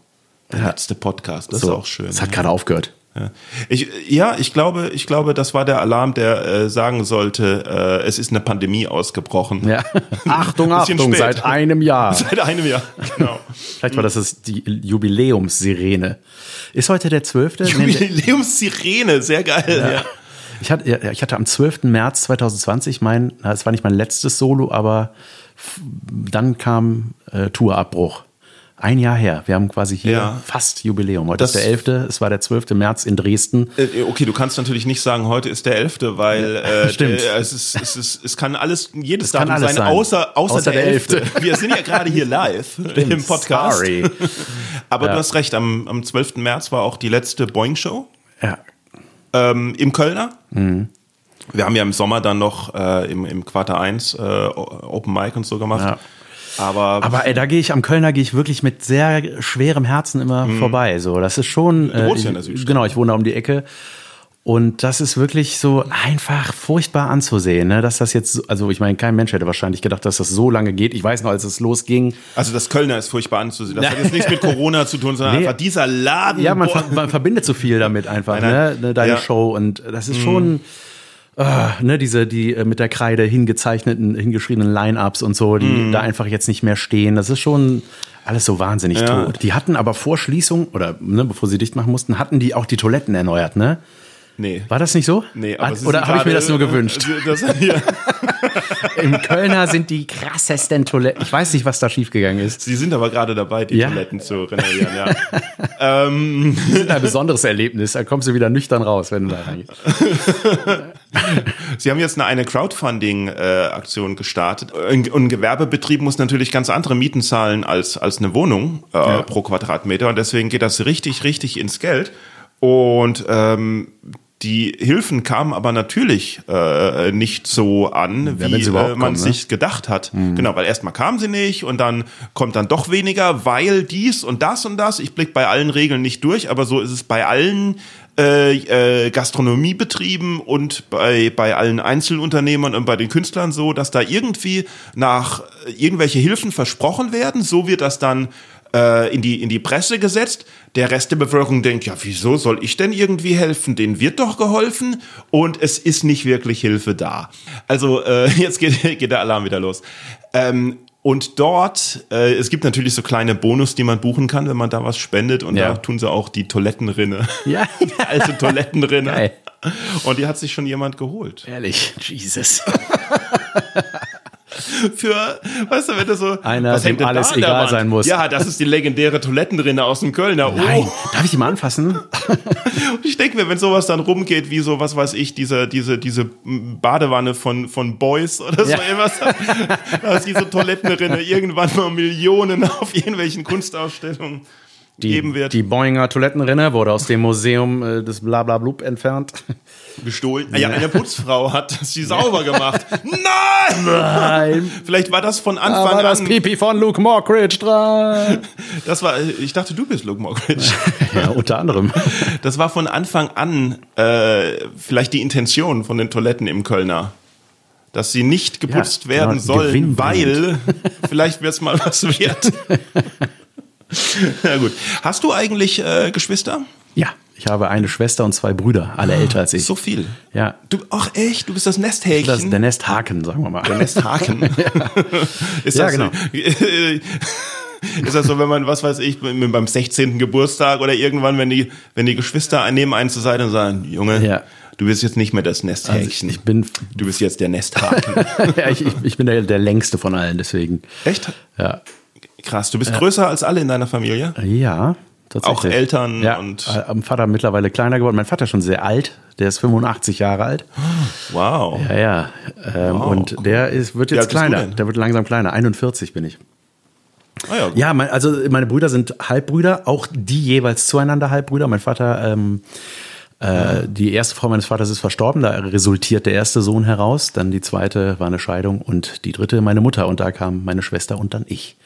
der letzte Podcast, das So, ist auch schön. Es hat gerade aufgehört. Ja. Ich, ja, ich glaube, ich glaube, das war der Alarm, der äh, sagen sollte, äh, es ist eine Pandemie ausgebrochen. Ja. <laughs> Achtung, Achtung, spät. seit einem Jahr. <laughs> Seit einem Jahr. Genau. Vielleicht war das das die Jubiläumssirene. Ist heute der 12.? Nee, der- Jubiläumssirene, sehr geil. Ja. Ich hatte, ja, ich hatte am 12. März 2020 mein, es war nicht mein letztes Solo, aber dann kam äh, Tourabbruch. Ein Jahr her. Wir haben quasi hier Ja. fast Jubiläum. Heute Das- ist der 11. Es war der 12. März in Dresden. Äh, Okay, du kannst natürlich nicht sagen, heute ist der 11., weil äh, <laughs> Stimmt. der- es, ist, es, ist, es kann alles, jedes kann Datum sein, sein. außer, außer, Außer der der 11. 11.. Wir sind ja gerade hier live <laughs> im Podcast. Sorry. Aber Ja. du hast recht, am, am 12. März war auch die letzte Boeing-Show. Ja. ähm, im Kölner. Mhm. Wir haben ja im Sommer dann noch äh, im, im Quarter 1 äh, Open Mic und so gemacht. Ja. Aber, Aber ey, da gehe ich am Kölner gehe ich wirklich mit sehr schwerem Herzen immer vorbei. So, das ist schon. Mhm. wohnst ja in der ich, Südstadt. genau, ich wohne da um die Ecke. Und das ist wirklich so einfach furchtbar anzusehen, ne? dass das jetzt, so- also ich meine, kein Mensch hätte wahrscheinlich gedacht, dass das so lange geht. Ich weiß noch, als es losging. also das Kölner ist furchtbar anzusehen. Das hat jetzt <laughs> nichts mit Corona zu tun, sondern Nee. einfach dieser Laden. Ja, man, man verbindet so viel damit einfach, Nein, nein. ne? ne? Deine Ja. Mhm. Show und das ist schon. Äh, ne, diese, die äh, mit der Kreide hingezeichneten, hingeschriebenen Line-Ups und so, die Mhm. da einfach jetzt nicht mehr stehen. Das ist schon alles so wahnsinnig Ja. tot. Die hatten aber vor Schließung, oder ne, bevor sie dicht machen mussten, hatten die auch die Toiletten erneuert, ne? Nee. War das nicht so? Nee, aber Hat, oder habe ich mir das nur gewünscht? äh, Das, <laughs> ja. Im Kölner sind die krassesten Toiletten. Ich weiß nicht, was da schiefgegangen ist. Sie sind aber gerade dabei, die Ja. Toiletten zu renovieren, ja. <laughs> ähm, Das ist ein besonderes Erlebnis. Da kommst du wieder nüchtern raus, wenn du da reingehst. <laughs> <laughs> Sie haben jetzt eine, eine Crowdfunding-Aktion gestartet. Ein, ein Gewerbebetrieb muss natürlich ganz andere Mieten zahlen als, als eine Wohnung äh, pro Quadratmeter. Und deswegen geht das richtig, richtig ins Geld. Und ähm, die Hilfen kamen aber natürlich äh, nicht so an, Ja, wenn wie äh, man kommen, ne? sich gedacht hat. Genau, weil erstmal kamen sie nicht und dann kommt dann doch weniger, weil dies und das und das. Ich blick bei allen Regeln nicht durch, aber so ist es bei allen äh, äh, Gastronomiebetrieben und bei, bei allen Einzelunternehmern und bei den Künstlern so, dass da irgendwie nach äh, irgendwelche Hilfen versprochen werden, so wird das dann in, die, in die Presse gesetzt. Der Rest der Bevölkerung denkt, ja, wieso soll ich denn irgendwie helfen? Denen wird doch geholfen und es ist nicht wirklich Hilfe da. Also äh, <laughs> jetzt geht, geht der Alarm wieder los. Ähm, und dort, äh, es gibt natürlich so kleine Bonus, die man buchen kann, wenn man da was spendet. Und Ja. da tun sie auch die Toilettenrinne. <laughs> Ja, Die alte Toilettenrinne. Geil. Und die hat sich schon jemand geholt. ehrlich. Jesus. <laughs> <laughs> Für, weißt du, wenn du so. Einer, was hängt alles da egal Wand? sein muss. Ja, das ist die legendäre Toilettenrinne aus dem Kölner. Oh. Nein, darf ich die mal anfassen? <laughs> Und ich denke mir, wenn sowas dann rumgeht, wie so, was weiß ich, diese, diese, diese Badewanne von, von Boys oder so Ja. irgendwas, <laughs> da ist diese Toilettenrinne irgendwann mal Millionen auf irgendwelchen Kunstausstellungen geben wird. Die Boeing'er Toilettenrinne wurde aus dem Museum äh, des Blablablub entfernt. gestohlen. Ja, eine Putzfrau hat sie sauber gemacht. <laughs> Nein! Nein, Vielleicht war das von Anfang das an. Pipi von Luke Mockridge dran. <laughs> Das war, ich dachte, du bist Luke Mockridge. <laughs> Ja, unter anderem. Das war von Anfang an äh, vielleicht die Intention von den Toiletten im Kölner. dass sie nicht geputzt Ja, werden genau, sollen, weil vielleicht wird's mal was wert. <laughs> ja gut. Hast du eigentlich äh, Geschwister? Ja, ich habe eine Schwester und zwei Brüder, alle älter als ich. So viel. Ja, Du, ach echt, du bist das Nesthäkchen. das der Nesthaken, sagen wir mal. Der Nesthaken. <laughs> <laughs> ist Ja, das genau. Ist das so, wenn man, was weiß ich, beim 16. Geburtstag oder irgendwann, wenn die, wenn die Geschwister nehmen einen zur Seite und sagen, Junge, Ja. du bist jetzt nicht mehr das Nesthäkchen. ich bin, du bist jetzt der Nesthaken. ja, ich, ich, ich bin der, der längste von allen, deswegen. Echt? Ja, Krass. Du bist größer als alle in deiner Familie? ja tatsächlich. Auch Eltern ja, und- äh, Am Vater mittlerweile kleiner geworden. Mein Vater ist schon sehr alt, der ist 85 Jahre alt. Wow. Ja, ja. Ähm, Wow. Und der ist, wird jetzt kleiner. Der wird langsam kleiner. 41 bin ich. Ah, ja. Ja, mein, also meine Brüder sind Halbbrüder, auch die jeweils zueinander Halbbrüder. Mein Vater, ähm, äh, die erste Frau meines Vaters ist verstorben, da resultiert der erste Sohn heraus. Dann die zweite war eine Scheidung und die dritte meine Mutter. Und da kam meine Schwester und dann ich.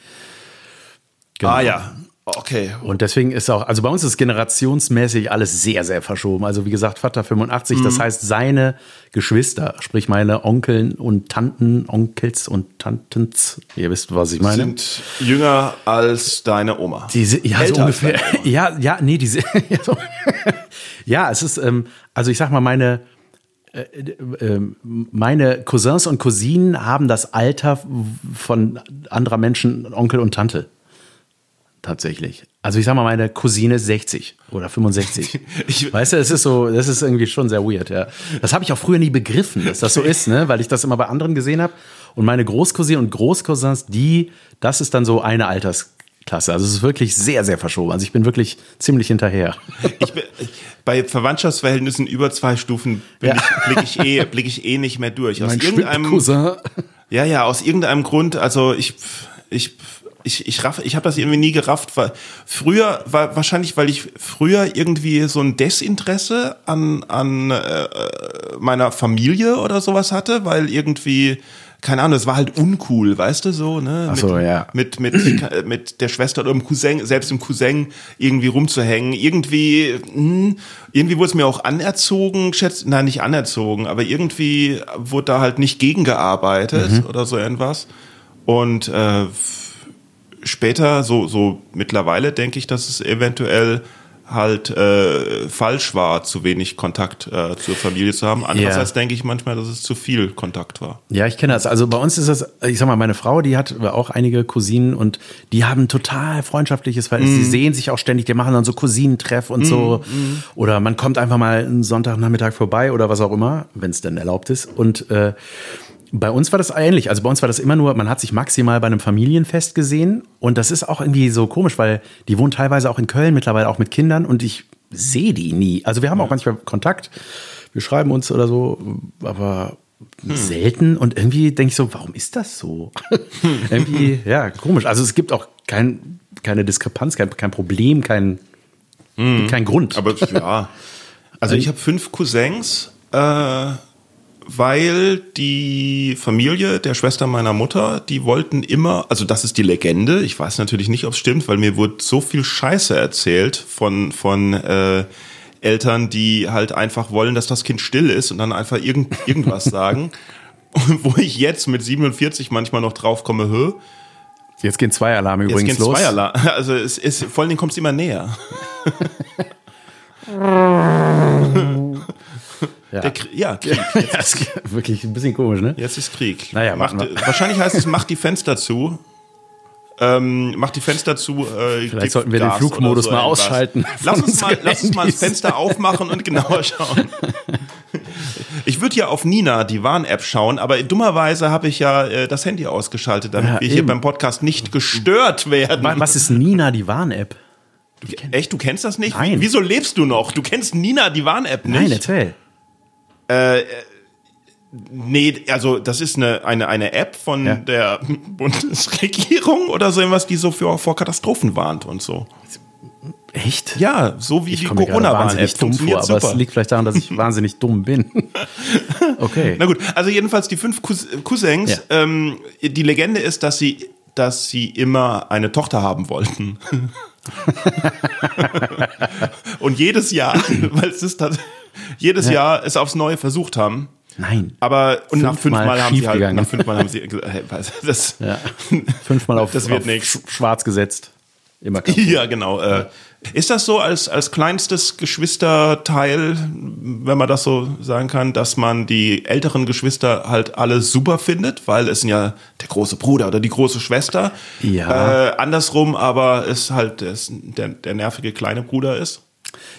Genau. Ah ja. Okay. Und deswegen ist auch, also bei uns ist generationsmäßig alles sehr, sehr verschoben. Also wie gesagt, Vater 85, Mhm. das heißt seine Geschwister, sprich meine Onkeln und Tanten, Onkels und Tantens, ihr wisst, was ich meine. Sind jünger als deine Oma. Die, si- ja, so Älter ungefähr. <laughs> Ja, ja, nee, die, si- <laughs> ja, so. ja, es ist, ähm, also ich sag mal, meine, äh, äh, meine Cousins und Cousinen haben das Alter von anderer Menschen, Onkel und Tante. Tatsächlich. Also ich sag mal, meine Cousine ist 60 oder 65. <laughs> Ich- weißt du, es ist so, das ist irgendwie schon sehr weird, ja. Das habe ich auch früher nie begriffen, dass das so ist, ne? Weil ich das immer bei anderen gesehen habe. Und meine Großcousine und Großcousins, die, das ist dann so eine Altersklasse. Also es ist wirklich sehr, sehr verschoben. Also ich bin wirklich ziemlich hinterher. <laughs> Ich bin, bei Verwandtschaftsverhältnissen über zwei Stufen Ja. ich, blicke ich eh, blicke ich eh nicht mehr durch. Aus Mein irgendeinem, Cousin. ja, ja, aus irgendeinem Grund, also ich, ich, ich, ich raff, ich habe das irgendwie nie gerafft, weil früher war wahrscheinlich, weil ich früher irgendwie so ein Desinteresse an an äh, meiner Familie oder sowas hatte, weil irgendwie keine Ahnung, es war halt uncool, weißt du so, ne? Ach so, mit, ja. mit mit <clears throat> mit der Schwester oder dem Cousin, selbst dem Cousin irgendwie rumzuhängen, irgendwie hm, irgendwie wurde es mir auch anerzogen, schätz, nein, nicht anerzogen, aber irgendwie wurde da halt nicht gegengearbeitet Mhm. oder so irgendwas. Und äh, später, so, so mittlerweile denke ich, dass es eventuell halt äh, falsch war, zu wenig Kontakt äh, zur Familie zu haben. Andererseits denke ich manchmal, dass es zu viel Kontakt war. Ja, ich kenne das. Also bei uns ist das, ich sag mal, meine Frau, die hat auch einige Cousinen und die haben ein total freundschaftliches Verhältnis. Die sehen sich auch ständig, die machen dann so Cousinentreff und so. Oder man kommt einfach mal einen Sonntagnachmittag vorbei oder was auch immer, wenn es denn erlaubt ist. Und äh, bei uns war das ähnlich. Also bei uns war das immer nur, man hat sich maximal bei einem Familienfest gesehen. Und das ist auch irgendwie so komisch, weil die wohnen teilweise auch in Köln, mittlerweile auch mit Kindern und ich sehe die nie. Also wir haben auch manchmal Kontakt. Wir schreiben uns oder so, aber selten. Und irgendwie denke ich so, warum ist das so? <laughs> irgendwie, ja, komisch. Also es gibt auch kein, keine Diskrepanz, kein, kein Problem, kein, kein Grund. Aber ja. <laughs> Also ich habe fünf Cousins, äh, weil die Familie der Schwester meiner Mutter, die wollten immer, also das ist die Legende, ich weiß natürlich nicht, ob es stimmt, weil mir wurde so viel Scheiße erzählt von, von äh, Eltern, die halt einfach wollen, dass das Kind still ist und dann einfach irgend, irgendwas <laughs> sagen. Und wo ich jetzt mit 47 manchmal noch drauf komme, hö, Jetzt gehen zwei Alarme jetzt übrigens gehen los. zwei Alarm. <laughs> Also es ist, vor allen Dingen kommt es immer näher. <laughs> Ja. Der Krie- ja, Krieg. <laughs> ja, ist wirklich ein bisschen komisch, ne? Jetzt ist Krieg. Naja, macht, wahrscheinlich heißt es, <laughs> macht die Fenster zu. Ähm, macht die Fenster zu. Äh, Vielleicht sollten wir den Gas Flugmodus oder mal irgendwas. ausschalten Lass uns, mal, lass uns mal das. Fenster aufmachen und genauer schauen. <laughs> Ich würde ja auf Nina, die Warn-App, schauen, aber dummerweise habe ich ja äh, das Handy ausgeschaltet, damit Ja, wir hier eben. beim Podcast nicht gestört werden. Wa- Was ist Nina, die Warn-App? Echt, du kennst das nicht? Nein. Wieso lebst du noch? Du kennst Nina, die Warn-App nicht? Nein, erzähl. Nee, also das ist eine, eine, eine App von Ja. der <laughs> Bundesregierung oder so irgendwas, die so für, vor Katastrophen warnt und so. Echt? Ja, so wie Ich die gerade Corona-Warn-App wahnsinnig dumm vor, aber es liegt vielleicht daran, dass ich <laughs> wahnsinnig dumm bin. <laughs> Okay. Na gut, also jedenfalls die fünf Cous Cousins, Ja. ähm, die Legende ist, dass sie, dass sie immer eine Tochter haben wollten. und jedes Jahr, weil es ist das, jedes Ja. Jahr es aufs Neue versucht haben. Nein. Aber und nach Fünfmal fünfmal haben sie halt, schiefgegangen. nach fünfmal haben sie <laughs> das, Ja. <laughs> Fünfmal auf, Das wird auf nix. sch- schwarz gesetzt. Immer <laughs> kaputt. Ja, genau. Äh, ist das so als, als kleinstes Geschwisterteil, wenn man das so sagen kann, dass man die älteren Geschwister halt alle super findet, weil es sind ja der große Bruder oder die große Schwester. Ja. Äh, andersrum aber es halt der, der nervige kleine Bruder ist.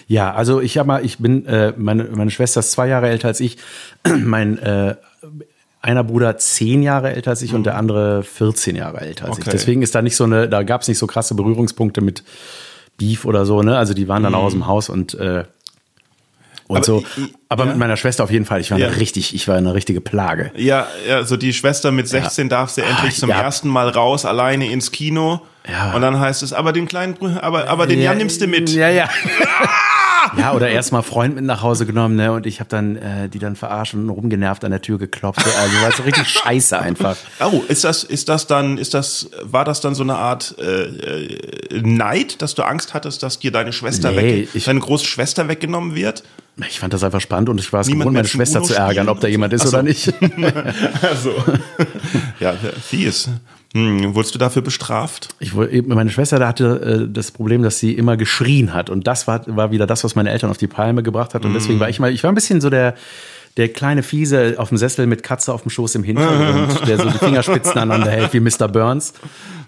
Ja, also ich hab mal, ich bin, äh, meine, meine Schwester ist zwei Jahre älter als ich. <clears throat> mein äh, einer Bruder zehn Jahre älter als ich und der andere 14 Jahre älter als ich. Okay. Deswegen ist da nicht so eine, da gab es nicht so krasse Berührungspunkte mit Beef oder so, ne? Also die waren dann auch aus dem Haus und äh, und Aber so. Aber ja. mit meiner Schwester auf jeden Fall. Ich war Ja. eine richtig, ich war eine richtige Plage. Ja, ja, so die Schwester mit 16 darf sie endlich Ah, zum ja. ersten Mal raus, alleine ins Kino. Ja. Und dann heißt es, aber den kleinen aber, aber den Jan nimmst du mit. Ja, ja. ja, oder erstmal Freund mit nach Hause genommen, ne? Und ich habe dann äh, die dann verarscht und rumgenervt an der Tür geklopft. Also war so richtig <laughs> scheiße einfach. Oh, ist das, ist das dann, ist das, war das dann so eine Art äh, äh, Neid, dass du Angst hattest, dass dir deine Schwester Nee, weg, deine große Schwester weggenommen wird? Ich fand das einfach spannend und ich war es gewohnt, meine Schwester zu ärgern, spielen? ob da jemand ist so. oder nicht. <laughs> Also, <laughs> ja, fies. Hm, wurdest du dafür bestraft? Ich, meine Schwester da hatte äh, das Problem, dass sie immer geschrien hat. Und das war, war wieder das, was meine Eltern auf die Palme gebracht hat. Und deswegen war ich mal, ich war ein bisschen so der, der kleine Fiese auf dem Sessel mit Katze auf dem Schoß im Hintergrund, <laughs> der so die Fingerspitzen aneinander hält wie Mr. Burns,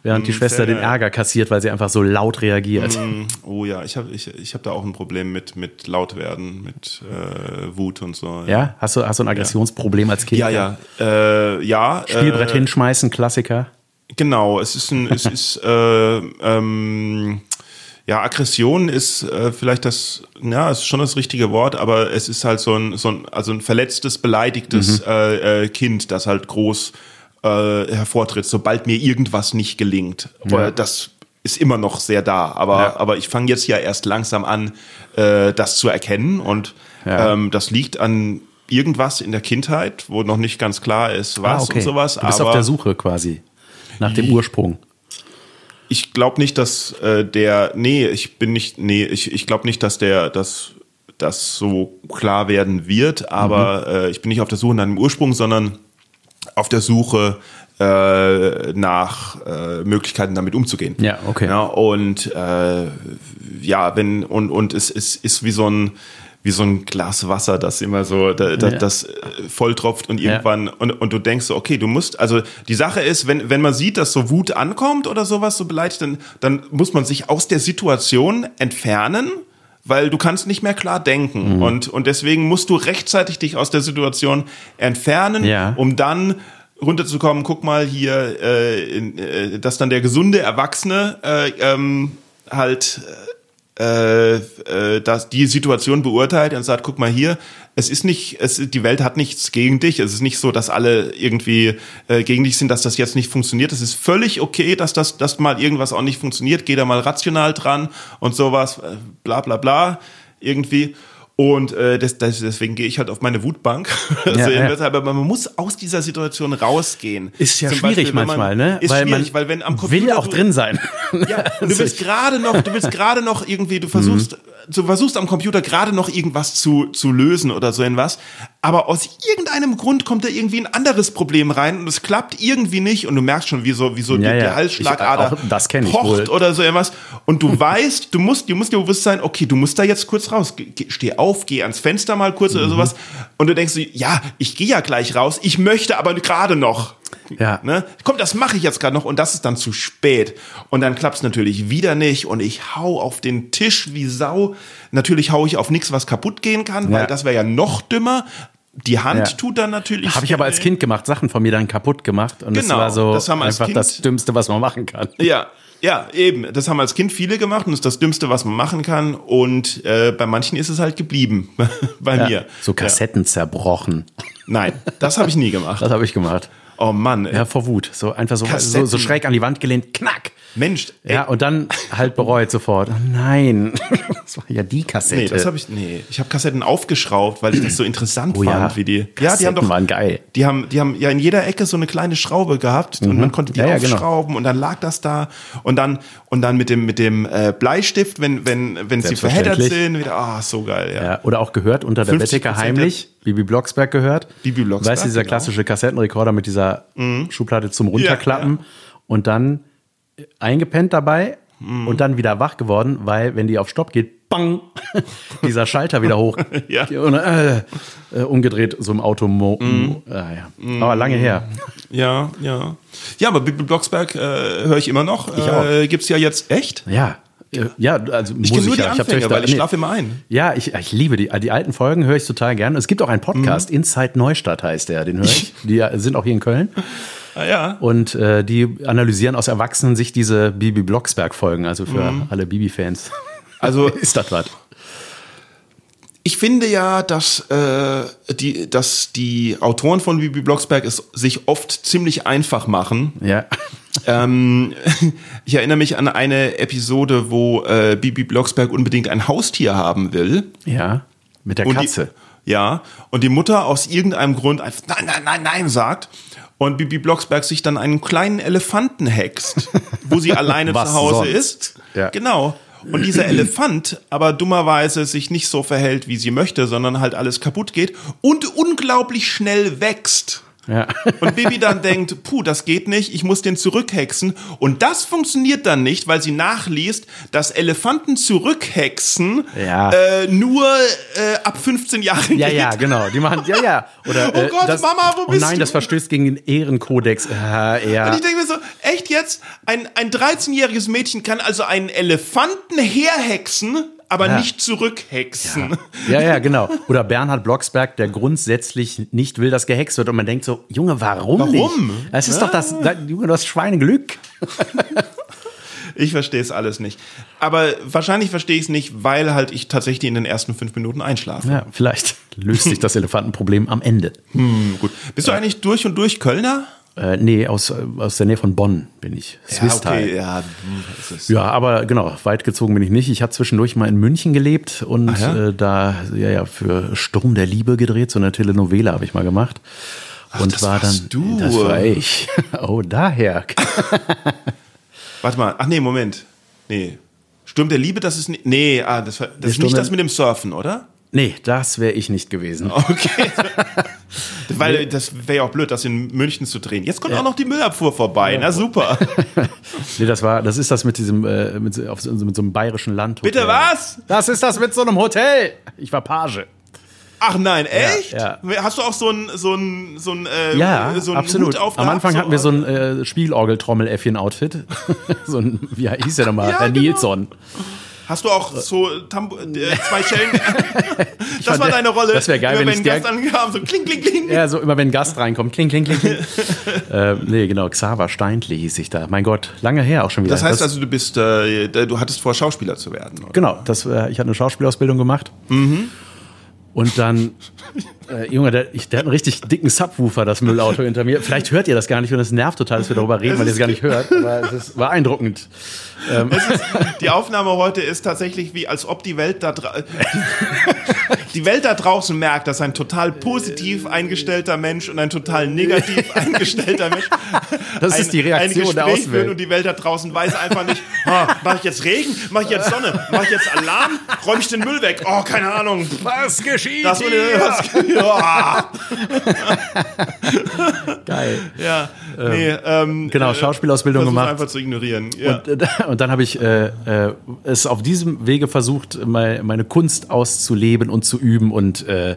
während die Schwester sehr den. Ärger kassiert, weil sie einfach so laut reagiert. Oh ja, ich habe ich, ich hab da auch ein Problem mit, mit Lautwerden, mit äh, Wut und so. Ja? Hast du, hast du ein Aggressionsproblem als Kind? ja, ja. Äh, ja Spielbrett äh, hinschmeißen, Klassiker. Genau, es ist ein, es ist, äh, ähm, ja, Aggression ist äh, vielleicht das, ja, ist schon das richtige Wort, aber es ist halt so ein, so ein also ein verletztes, beleidigtes äh, äh, Kind, das halt groß äh, hervortritt, sobald mir irgendwas nicht gelingt. Aber Das ist immer noch sehr da, aber, Ja. aber ich fange jetzt ja erst langsam an, äh, das zu erkennen und Ja. ähm, das liegt an irgendwas in der Kindheit, wo noch nicht ganz klar ist, was und sowas. Ah, Du bist aber auf der Suche quasi. Nach dem Ursprung. ich glaube nicht, dass äh, der, nee, ich bin nicht, nee, ich, ich glaube nicht, dass der, dass das so klar werden wird, aber Mhm. äh, ich bin nicht auf der Suche nach dem Ursprung, sondern auf der Suche äh, nach äh, Möglichkeiten damit umzugehen. Ja, okay. Ja, und äh, ja, wenn und und es, es ist wie so ein wie so ein Glas Wasser, das immer so da, da, Ja. das äh, volltropft und irgendwann und, und du denkst so, okay, du musst also die Sache ist, wenn wenn man sieht, dass so Wut ankommt oder sowas so beleidigt, dann dann muss man sich aus der Situation entfernen. Weil du kannst nicht mehr klar denken Mhm. und, und deswegen musst du rechtzeitig dich aus der Situation entfernen, Ja. um dann runterzukommen, guck mal hier, äh, äh, dass dann der gesunde Erwachsene äh, ähm, halt äh, äh, dass die Situation beurteilt und sagt, guck mal hier, es ist nicht, es, die Welt hat nichts gegen dich. Es ist nicht so, dass alle irgendwie äh, gegen dich sind, dass das jetzt nicht funktioniert. Es ist völlig okay, dass das, dass mal irgendwas auch nicht funktioniert. Geh da mal rational dran und sowas, äh, bla bla bla, irgendwie. Und äh, das, das, deswegen gehe ich halt auf meine Wutbank. also <laughs> Ja, ja. irgendwie, Aber man muss aus dieser Situation rausgehen. Ist ja Zum schwierig Beispiel, wenn manchmal, man, ne? Ist weil schwierig, man weil wenn am will Computer auch drin sein. ja, und <laughs> du willst gerade noch, du willst gerade noch irgendwie, du versuchst, du versuchst am Computer gerade noch irgendwas zu, zu lösen oder so etwas, aber aus irgendeinem Grund kommt da irgendwie ein anderes Problem rein und es klappt irgendwie nicht und du merkst schon, wie so, wie so Ja, die, ja. die Halsschlagader Ich- das kenn ich pocht wohl. oder so etwas und du <laughs> weißt, du musst, du musst dir bewusst sein, okay, du musst da jetzt kurz raus, geh- steh auf, geh ans Fenster mal kurz Mhm. oder sowas und du denkst, ja, ich gehe ja gleich raus, ich möchte aber gerade noch. Ja. Ne? Komm, das mache ich jetzt gerade noch und das ist dann zu spät. Und dann klappt's natürlich wieder nicht und ich hau auf den Tisch wie Sau. Natürlich hau ich auf nichts, was kaputt gehen kann, weil Ja. das wäre ja noch dümmer. Die Hand Ja. tut dann natürlich. Habe ich aber als Kind gemacht, Sachen von mir dann kaputt gemacht. Und das Genau, war so das einfach Kind- das Dümmste, was man machen kann. Ja, ja, eben. Das haben als Kind viele gemacht und das ist das Dümmste, was man machen kann. Und äh, bei manchen ist es halt geblieben. <laughs> bei Ja, mir. so Kassetten zerbrochen. Ja. Nein, das habe ich nie gemacht. Das habe ich gemacht. Oh Mann. ey. Ja, vor Wut. So einfach so, so, so schräg an die Wand gelehnt, knack. Mensch, ey, Ja, und dann halt bereut sofort. Oh nein, <laughs> das war ja die Kassette. nee, das habe ich, nee, ich habe Kassetten aufgeschraubt, weil ich das so interessant oh, fand, ja. wie die, ja, die Kassetten haben doch, waren geil. die haben, die haben ja in jeder Ecke so eine kleine Schraube gehabt und man konnte die Mhm. Ja, ja, genau. aufschrauben und dann lag das da und dann und dann mit dem mit dem äh, Bleistift, wenn wenn wenn sie verheddert sind, wieder, ah, so geil, ja. Ja, oder auch gehört unter der 50% Bettdecke heimlich, Bibi Blocksberg gehört. Bibi Blocksberg, Weißt du, dieser genau. klassische Kassettenrekorder mit dieser Schublade zum Runterklappen und dann eingepennt dabei Mhm. und dann wieder wach geworden, weil wenn die auf Stopp geht, bang, <laughs> dieser Schalter wieder hoch. <laughs> Ja. Und, äh, äh, umgedreht, so im Auto. Mhm. Ah, ja. Aber lange her. Ja, ja. Ja, aber Bibi Blocksberg äh, höre ich immer noch. Ich auch. Äh, gibt's ja jetzt echt? Ja. Äh, Ja, also Ich muss nur die ja. hab Anfänge, euch da- weil ich nee. schlafe immer ein. Ja, ich, ich liebe die. Die alten Folgen höre ich total gern. Es gibt auch einen Podcast, Mhm. Inside Neustadt heißt der, den höre ich. <laughs> Die sind auch hier in Köln. Ah, ja. Und äh, die analysieren aus Erwachsenen sich diese Bibi Blocksberg-Folgen, also für Mhm. alle Bibi-Fans. Also <laughs> Ist das was? ich finde ja, dass, äh, die, dass die Autoren von Bibi Blocksberg es sich oft ziemlich einfach machen. Ja. Ähm, <laughs> ich erinnere mich an eine Episode, wo äh, Bibi Blocksberg unbedingt ein Haustier haben will. Ja. Mit der Und Katze. Die, ja, und die Mutter aus irgendeinem Grund einfach nein, nein, nein, nein sagt. Und Bibi Blocksberg sich dann einen kleinen Elefanten hext, wo sie alleine <laughs> zu Hause sonst? ist. Ja. Genau. Und dieser Elefant aber dummerweise sich nicht so verhält, wie sie möchte, sondern halt alles kaputt geht und unglaublich schnell wächst. Ja. Und Bibi dann denkt, puh, das geht nicht, ich muss den zurückhexen. Und das funktioniert dann nicht, weil sie nachliest, dass Elefanten zurückhexen Ja. äh, nur äh, ab 15 Jahren Ja, geht. ja, genau. Die machen, ja, ja. Oder, <laughs> Oh Gott, das, Mama, wo oh bist nein, du? das verstößt gegen den Ehrenkodex. Äh, ja. Und ich denke mir so, echt jetzt? Ein, ein 13-jähriges Mädchen kann also einen Elefanten herhexen, aber Ja. nicht zurückhexen. Ja, ja, genau. Oder Bernhard Blocksberg, der grundsätzlich nicht will, dass gehext wird. Und man denkt so, Junge, warum, Warum? nicht? Es ist doch das, da, Junge, du hast Schweineglück. Ich verstehe es alles nicht. Aber wahrscheinlich verstehe ich es nicht, weil halt ich tatsächlich in den ersten fünf Minuten einschlafe. Ja, vielleicht löst sich das Elefantenproblem am Ende. Hm, gut. Bist du eigentlich durch und durch Kölner? Äh, nee, aus, aus der Nähe von Bonn bin ich. Swiss-Teil. ja. das ist- Ja, aber genau, weit gezogen bin ich nicht. Ich habe zwischendurch mal in München gelebt und Ach ja? äh, da ja, ja für Sturm der Liebe gedreht, so eine Telenovela habe ich mal gemacht. und das war dann du. das war ich. <laughs> Oh, daher. <laughs> Warte mal. Ach nee, Moment. Nee. Sturm der Liebe, das ist nicht. Nee, ah, das, war- das ist nicht das mit dem Surfen, oder? Nee, das wäre ich nicht gewesen. Okay. <laughs> <laughs> Weil das wäre ja auch blöd, das in München zu drehen. Jetzt kommt auch noch die Müllabfuhr vorbei. Na super. <laughs> Nee, das war, das ist das mit diesem, äh, mit, so- auf, so- mit so einem bayerischen Land. Bitte was? Das ist das mit so einem Hotel. Ich war Page. Ach nein, echt? ja. Hast du auch so ein so ein so ein äh, Ja, so einen absolut. Hut? Am Anfang so, hatten wir so ein äh, Spielorgeltrommel-Äffchen-Outfit. <laughs> so ein, wie hieß der nochmal? Ja, Herr genau. Nilsson. Hast du auch so Tambo äh, zwei Schellen? <laughs> das war deine Rolle. das wär geil, Immer wenn ich wenn Gast ankam, so kling, kling, kling. Ja, so immer wenn ein Gast reinkommt. Kling, kling, kling, kling. <laughs> äh, nee, genau. Xaver Steintli hieß ich da. Mein Gott, lange her auch schon wieder. Das heißt also, du bist, äh, du hattest vor, Schauspieler zu werden. Oder? Genau, das, äh, ich hatte eine Schauspielausbildung gemacht. Und dann, <laughs> äh, Junge, der, ich, der hat einen richtig dicken Subwoofer, das Müllauto hinter mir. Vielleicht hört ihr das gar nicht und es nervt total, dass wir darüber reden, weil ihr es gar nicht hört. Aber es ist beeindruckend. Die Aufnahme heute ist tatsächlich wie, als ob die Welt da dra <laughs> die Welt da draußen merkt, dass ein total positiv eingestellter Mensch und ein total negativ <laughs> eingestellter Mensch Das ist die Reaktion ein der Außenwelt. führen und die Welt da draußen weiß einfach nicht, ah, mache ich jetzt Regen, mache ich jetzt Sonne, mache ich jetzt Alarm, räume ich den Müll weg, oh, keine Ahnung. Was geschieht Das wurde, was, <laughs> <laughs> Geil. ja, nee, ähm, Genau, Schauspielausbildung versuch gemacht. einfach zu ignorieren. Ja. Und, äh, <laughs> und dann habe ich äh, äh, es auf diesem Wege versucht, meine, meine Kunst auszuleben und zu üben. Und äh,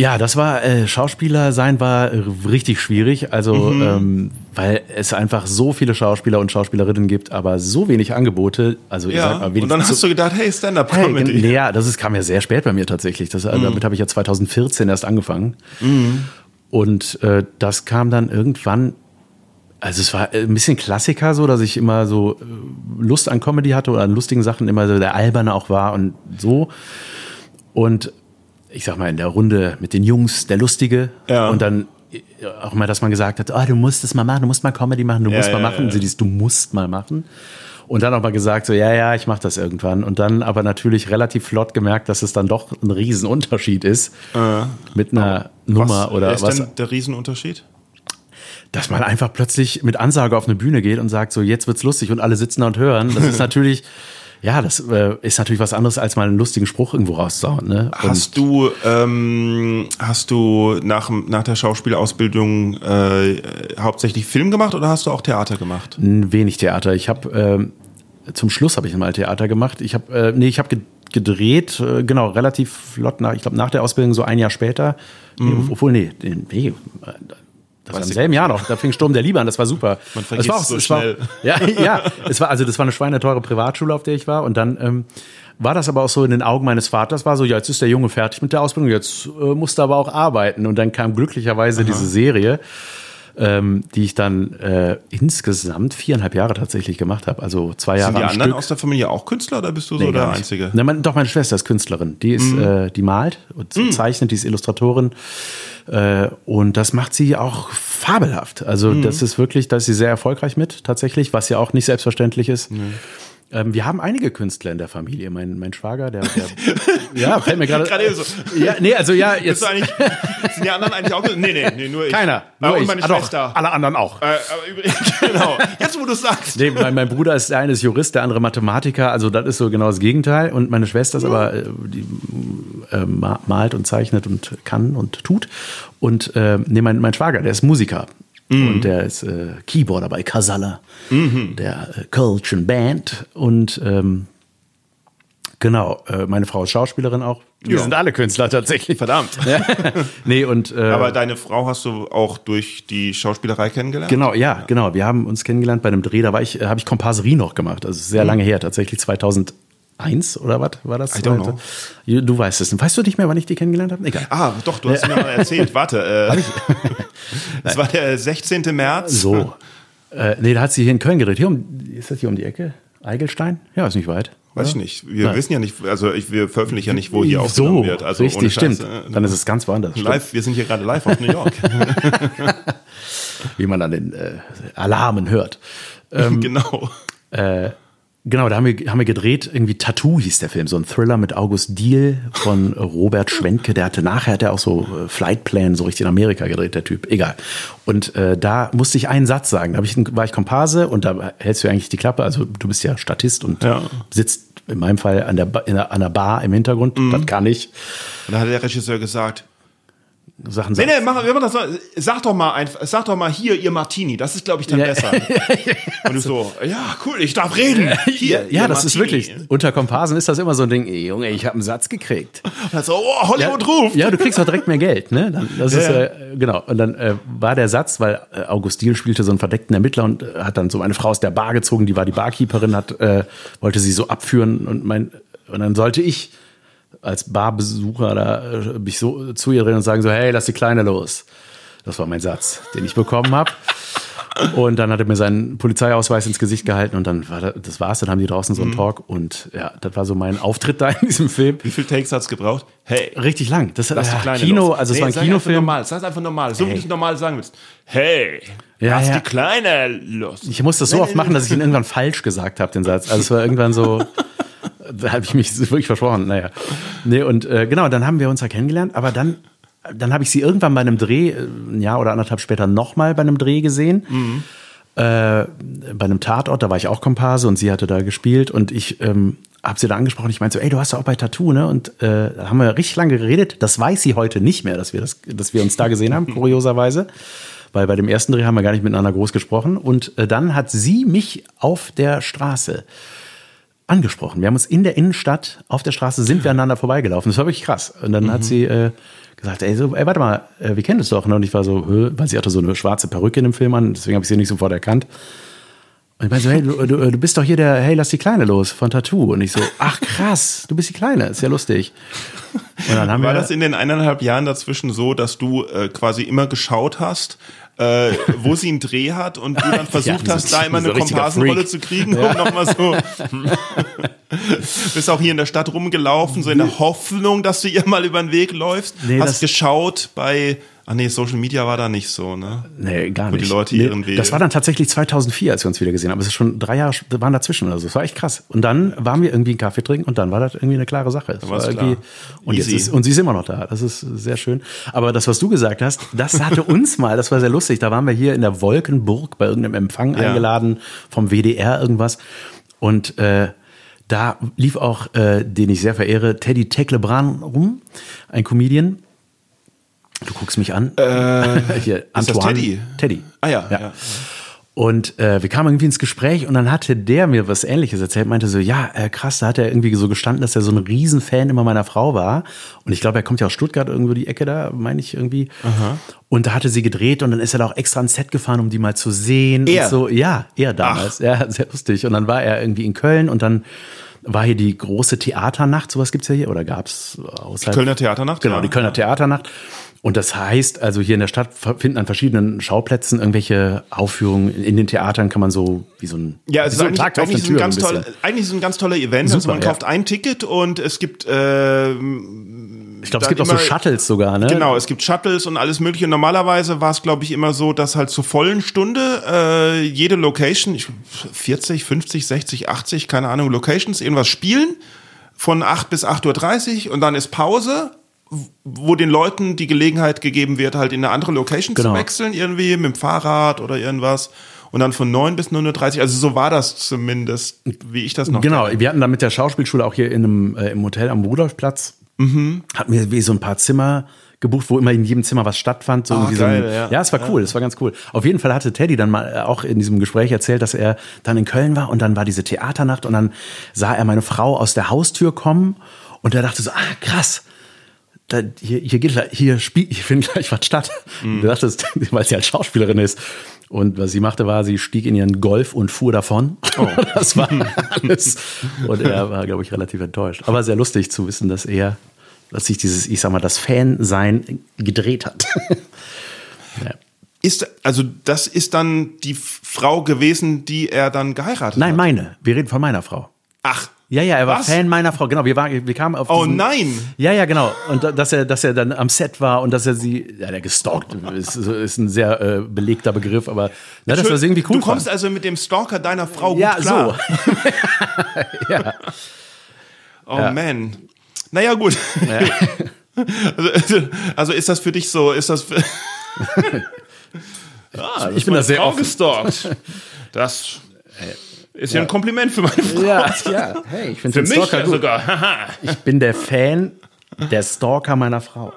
ja, das war, äh, Schauspieler sein war äh, richtig schwierig. Also, Mhm. ähm, weil es einfach so viele Schauspieler und Schauspielerinnen gibt, aber so wenig Angebote. Also, ich sag ja. mal, Und dann hast du gedacht, hey, Hey, Stand-Up-Comedy. gen- ja, das ist, kam ja sehr spät bei mir tatsächlich. Das, Mhm. Damit habe ich ja 2014 erst angefangen. Und äh, das kam dann irgendwann, also es war ein bisschen Klassiker so, dass ich immer so äh, Lust an Comedy hatte oder an lustigen Sachen, immer so der Alberne auch war und so. Und ich sag mal, in der Runde mit den Jungs, der Lustige. Ja. Und dann auch mal, dass man gesagt hat, oh, du musst es mal machen, du musst mal Comedy machen, du Ja, musst mal machen. ja. Sie dieses, du musst mal machen. Und dann auch mal gesagt, so, ja, ja, ich mache das irgendwann. Und dann aber natürlich relativ flott gemerkt, dass es dann doch ein Riesenunterschied ist mit einer Nummer was oder ist was. denn der Riesenunterschied? Dass man einfach plötzlich mit Ansage auf eine Bühne geht und sagt, so, jetzt wird's lustig und alle sitzen da und hören. Das ist <laughs> natürlich, ja, das äh, ist natürlich was anderes, als mal einen lustigen Spruch irgendwo rauszuhauen. Ne? Und Hast du, ähm, hast du nach, nach der Schauspielausbildung äh, hauptsächlich Film gemacht oder hast du auch Theater gemacht? Wenig Theater. Ich habe ähm, zum Schluss habe ich mal Theater gemacht. Ich habe äh, nee, ich habe ge gedreht, äh, genau, relativ flott nach, ich glaube nach der Ausbildung so ein Jahr später. Nee, obwohl nee, nee, das war im selben Jahr noch. Da fing Sturm der Liebe an. Das war super. Man Es vergisst war auch, so es war, schnell. Ja, <laughs> ja. Es war also das war eine schweineteure Privatschule, auf der ich war. Und dann ähm, war das aber auch so in den Augen meines Vaters. War so, ja, jetzt ist der Junge fertig mit der Ausbildung. Jetzt äh, musste er aber auch arbeiten. Und dann kam glücklicherweise diese Serie ähm, die ich dann äh, insgesamt viereinhalb Jahre tatsächlich gemacht habe. Also zwei Jahre Sind die anderen Stück. aus der Familie auch Künstler oder bist du so Nee, gar der. Einzige? Ne, mein, doch, meine Schwester ist Künstlerin. Die ist, äh, die malt und zeichnet, die ist Illustratorin. Äh, und das macht sie auch fabelhaft. Also das ist wirklich, da ist sie sehr erfolgreich mit, tatsächlich, was ja auch nicht selbstverständlich ist. Ähm, wir haben einige Künstler in der Familie. Mein, mein Schwager, der, der <laughs> ja, fällt mir gerade. Gerade eben so. <laughs> Ja, nee, also ja, jetzt sind die anderen eigentlich auch? Nee, nee, nee, nur ich. keiner. Nur und ich. meine Ah, doch, Schwester. alle anderen auch. Äh, aber übrigens, <laughs> genau. Jetzt, wo du es sagst. Nee, mein, mein Bruder ist der eine ist Jurist, der andere Mathematiker, also das ist so genau das Gegenteil. Und meine Schwester ist aber, äh, die äh, ma- malt und zeichnet und kann und tut. Und äh, nee, mein, mein Schwager, der ist Musiker. Und der ist äh, Keyboarder bei Casalla, der äh, Culture Band. Und ähm, genau, äh, meine Frau ist Schauspielerin auch. Wir Ja. sind alle Künstler tatsächlich. Verdammt. <laughs> Ja. nee, und äh, Aber deine Frau hast du auch durch die Schauspielerei kennengelernt? Genau, ja, genau. Wir haben uns kennengelernt bei einem Dreh, da war ich, äh, habe ich Komparserie noch gemacht. Also sehr lange her, tatsächlich 2001 oder was war das? I don't know. Du, weißt es. Weißt du nicht mehr, wann ich die kennengelernt habe? Egal. Ah, doch, du hast mir mal erzählt. Warte, äh, <laughs> <laughs> es war der 16. März. So. äh, nee, da hat sie hier in Köln gedreht. Hier um, ist das hier um die Ecke? Eigelstein? Ja, ist nicht weit. Weiß ich nicht. Wir wissen ja nicht, also ich, wir veröffentlichen ja nicht, wo hier so, aufgenommen wird. Also ohne richtig, stimmt. Äh, Dann ist es ganz woanders. Stimmt. live, wir sind hier gerade live auf New York. <laughs> Wie man an den äh, Alarmen hört. Ähm, genau. Genau, da haben wir, haben wir gedreht, irgendwie Tattoo hieß der Film, so ein Thriller mit August Diehl von Robert Schwenke. Der hatte nachher hat er auch so äh, Flightplan so richtig in Amerika gedreht, der Typ. Egal. Und äh, da musste ich einen Satz sagen. Da ich, war ich Komparse und da hältst du eigentlich die Klappe. Also du bist ja Statist und Ja. sitzt in meinem Fall an der, Ba- in der, an der Bar im Hintergrund. Das kann ich. Und da hat der Regisseur gesagt, Sachen nee, sagen. nee, mach, wir machen das sag doch mal einfach, sag doch mal hier, ihr Martini, das ist, glaube ich, dann Ja. besser. <laughs> Und du so, ja, cool, ich darf reden. Hier, Ja, das ist Martini. wirklich. Unter Komparsen ist das immer so ein Ding, ey, Junge, ich habe einen Satz gekriegt. Und <laughs> so, oh, Hollywood ruft. Ja, du kriegst auch direkt mehr Geld, ne? Dann, das ist, Ja. äh, genau. Und dann äh, war der Satz, weil äh, August Diehl spielte so einen verdeckten Ermittler und äh, hat dann so eine Frau aus der Bar gezogen, die war die Barkeeperin, hat, äh, wollte sie so abführen und mein, und dann sollte ich als Barbesucher da äh, mich so zu ihr drehen und sagen so, hey, lass die Kleine los. Das war mein Satz, den ich bekommen habe. Und dann hat er mir seinen Polizeiausweis ins Gesicht gehalten und dann war das, das war's. Dann haben die draußen Mhm. so einen Talk und ja, das war so mein Auftritt da in diesem Film. Wie viel Takes hat's gebraucht? Hey, Richtig lang. Das die ja, Kino, los. also es Nee, war ein Kinofilm. normal, sag einfach normal, so wie du es normal sagen willst. Hey, Ja, lass ja. die Kleine los. Ich musste das so oft machen, dass ich ihn irgendwann falsch gesagt habe, den Satz. Also es war irgendwann so, <laughs> da habe ich mich <laughs> wirklich versprochen. Naja. Nee, und äh, genau, dann haben wir uns ja kennengelernt, aber dann, dann habe ich sie irgendwann bei einem Dreh, äh, ein Jahr oder anderthalb später nochmal bei einem Dreh gesehen. Äh, bei einem Tatort, da war ich auch Komparse und sie hatte da gespielt und ich ähm, habe sie da angesprochen. Ich meinte so, ey, du hast ja auch bei Tattoo, ne? Und äh, da haben wir richtig lange geredet. Das weiß sie heute nicht mehr, dass wir, das, dass wir uns da gesehen haben, <laughs> kurioserweise. Weil bei dem ersten Dreh haben wir gar nicht miteinander groß gesprochen. Und äh, dann hat sie mich auf der Straße angesprochen. Wir haben uns in der Innenstadt auf der Straße sind wir aneinander vorbeigelaufen. Das war wirklich krass. Und dann hat sie äh, gesagt, ey, so, ey, warte mal, äh, wir kennen das doch. Und ich war so, Hö? weil sie hatte so eine schwarze Perücke in dem Film an, deswegen habe ich sie nicht sofort erkannt. Und ich meinte so, hey, du, du, du bist doch hier der, hey, lass die Kleine los von Tattoo. Und ich so, ach krass, du bist die Kleine, ist ja lustig. Und dann haben War wir, das in den eineinhalb Jahren dazwischen so, dass du äh, quasi immer geschaut hast, äh, wo sie einen Dreh hat und du dann <laughs> versucht so- hast, da immer eine Komparsenrolle zu kriegen und nochmal so. <laughs> Bist auch hier in der Stadt rumgelaufen, so in der Hoffnung, dass du ihr mal über den Weg läufst. Nee, hast geschaut bei Ach nee, Social Media war da nicht so, ne? Nee, gar Wo nicht. die Leute nee, irgendwie- Das war dann tatsächlich 2004, als wir uns wieder gesehen haben. Aber es ist schon drei Jahre waren dazwischen. Also es war echt krass. Und dann waren wir irgendwie einen Kaffee trinken und dann war das irgendwie eine klare Sache. War's war irgendwie, klar. und, jetzt ist, und sie ist immer noch da. Das ist sehr schön. Aber das, was du gesagt hast, das hatte <laughs> uns mal, das war sehr lustig. Da waren wir hier in der Wolkenburg bei irgendeinem Empfang Ja. eingeladen vom WDR irgendwas. Und äh, da lief auch, äh, den ich sehr verehre, Teddy Tecklebrand rum, ein Comedian. Du guckst mich an. <laughs> Hier, Äh, das Teddy? Teddy. Ah ja, ja. Und äh, wir kamen irgendwie ins Gespräch und dann hatte der mir was Ähnliches erzählt, meinte so, ja, äh, krass, da hat er irgendwie so gestanden, dass er so ein Riesenfan immer meiner Frau war. Und ich glaube, er kommt ja aus Stuttgart irgendwo die Ecke da, meine ich irgendwie. Und da hatte sie gedreht und dann ist er da auch extra ans Set gefahren, um die mal zu sehen. Er? Und so, ja, er damals. Ja, sehr lustig. Und dann war er irgendwie in Köln und dann war hier die große Theaternacht, sowas gibt's ja hier, oder gab's außerhalb? Kölner Theaternacht? Genau, ja. die Kölner Theaternacht. Und das heißt, also hier in der Stadt finden an verschiedenen Schauplätzen irgendwelche Aufführungen. In den Theatern kann man so wie so ein, Ja, es ist so ein eigentlich, Tag eigentlich, ist ein ganz ein bisschen. eigentlich ist ein ganz toller Event. also Super, man ja. kauft ein Ticket und es gibt ähm, Ich glaube, es gibt auch so immer- Shuttles sogar, ne? Genau, es gibt Shuttles und alles mögliche. Und normalerweise war es, glaube ich, immer so, dass halt zur vollen Stunde äh, jede Location, ich, 40, 50, 60, 80, keine Ahnung, Locations, irgendwas spielen von 8 bis 8.30 Uhr und dann ist Pause, wo den Leuten die Gelegenheit gegeben wird, halt in eine andere Location Genau. zu wechseln, irgendwie mit dem Fahrrad oder irgendwas. Und dann von 9 bis 9.30 Uhr, also so war das zumindest, wie ich das noch Genau, kenne. wir hatten dann mit der Schauspielschule auch hier in einem, äh, im Hotel am Rudolfplatz, Mhm. hatten wir wie so ein paar Zimmer gebucht, wo immer in jedem Zimmer was stattfand. So Ah, irgendwie geil, so ein, ja. ja. es war cool, es war ganz cool. Auf jeden Fall hatte Teddy dann mal äh, auch in diesem Gespräch erzählt, dass er dann in Köln war und dann war diese Theaternacht und dann sah er meine Frau aus der Haustür kommen und er dachte so, ah krass, da, hier, hier geht hier spielt, hier findet gleich was statt. Mhm. Das- <laughs> weil sie halt Schauspielerin ist. Und was sie machte, war, sie stieg in ihren Golf und fuhr davon. Oh. <laughs> das war alles. Und er war, glaube ich, relativ enttäuscht. Aber sehr lustig zu wissen, dass er, dass sich dieses, ich sag mal, das Fan-Sein gedreht hat. <laughs> ja. Ist, also das ist dann die Frau gewesen, die er dann geheiratet Nein, hat? meine. Wir reden von meiner Frau. Ach, Ja, ja, er war Was? Fan meiner Frau. Genau, wir, waren, wir kamen auf Oh diesen, nein! Ja, ja, genau. Und da- dass er, dass er dann am Set war und dass er sie, ja, der gestalkt ist, ist ein sehr äh, belegter Begriff, aber na, das irgendwie cool Du kommst fand. also mit dem Stalker deiner Frau Ja, gut klar. so. <laughs> ja. Oh Ja. man. Naja, gut. <laughs> also, also, also ist das für dich so, ist das für, <laughs> ah, Ich bin da sehr Frau offen. gestalkt. Das ist ja ein Kompliment für meine Frau. Ja, ja. Hey, ich finde Für den mich Stalker ja gut. sogar. <laughs> Ich bin der Fan der Stalker meiner Frau.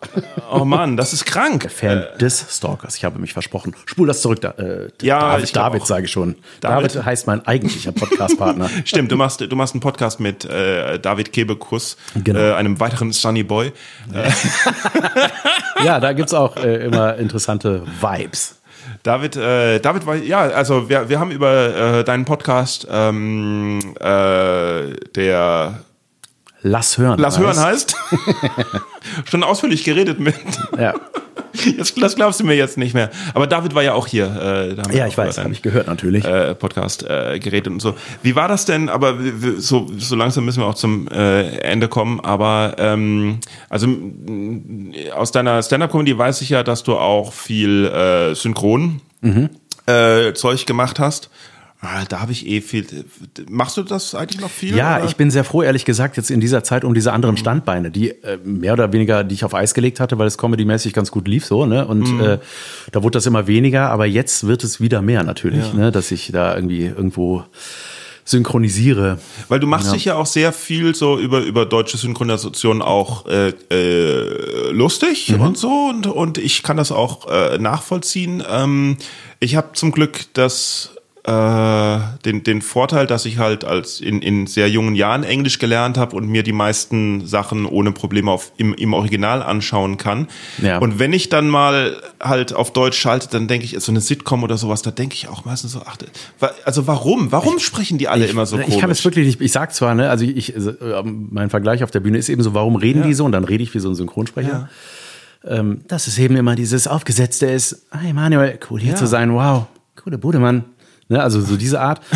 oh Mann, das ist krank. Fan des Stalkers. Ich habe mich versprochen. Spul das zurück. Da, äh, Ja, David, David sage ich schon. David. David, heißt mein eigentlicher Podcast-Partner. <laughs> Stimmt, du machst, du machst einen Podcast mit äh, David Kebekus, Genau. äh, einem weiteren Sunny Boy. ja, <laughs> da gibt's auch äh, immer interessante Vibes. David, äh, David war, ja, also wir, wir haben über äh, deinen Podcast, ähm, äh, der Lass hören. Lass heißt. hören heißt, <laughs> schon ausführlich geredet mit. Ja. <laughs> Das, das glaubst du mir jetzt nicht mehr. Aber David war ja auch hier. Äh, ja, ich weiß, habe ich gehört natürlich. Äh, Podcast äh, geredet und so. Wie war das denn? Aber so, so langsam müssen wir auch zum äh, Ende kommen. Aber ähm, also aus deiner Stand-up-Comedy weiß ich ja, dass du auch viel äh, Synchron Mhm. äh, Zeug gemacht hast. Ah, Da habe ich eh viel. Machst du das eigentlich noch viel? Ja, oder? ich bin sehr froh, ehrlich gesagt, jetzt in dieser Zeit um diese anderen Standbeine, die äh, mehr oder weniger, die ich auf Eis gelegt hatte, weil es comedymäßig ganz gut lief, so, ne? Und äh, da wurde das immer weniger, aber jetzt wird es wieder mehr natürlich, ne? Dass ich da irgendwie irgendwo synchronisiere. Weil du machst dich ja auch sehr viel so über, über deutsche Synchronisation auch äh, äh, lustig Mhm. und so und, und ich kann das auch äh, nachvollziehen. Ähm, ich habe zum Glück das äh, den, den Vorteil, dass ich halt als in, in sehr jungen Jahren Englisch gelernt habe und mir die meisten Sachen ohne Probleme auf, im, im Original anschauen kann. Ja. Und wenn ich dann mal halt auf Deutsch schalte, dann denke ich, so eine Sitcom oder sowas, da denke ich auch meistens so, ach, also warum? Warum sprechen die alle immer so ich komisch? kann es wirklich nicht, ich sag zwar, ne, also ich, äh, mein Vergleich auf der Bühne ist eben so, warum reden die so? Und dann rede ich wie so ein Synchronsprecher. Ähm, das ist eben immer dieses Aufgesetzte ist, hey Manuel, cool hier Ja. zu sein, wow, coole Bude, Mann. Ne, also so diese Art. <laughs>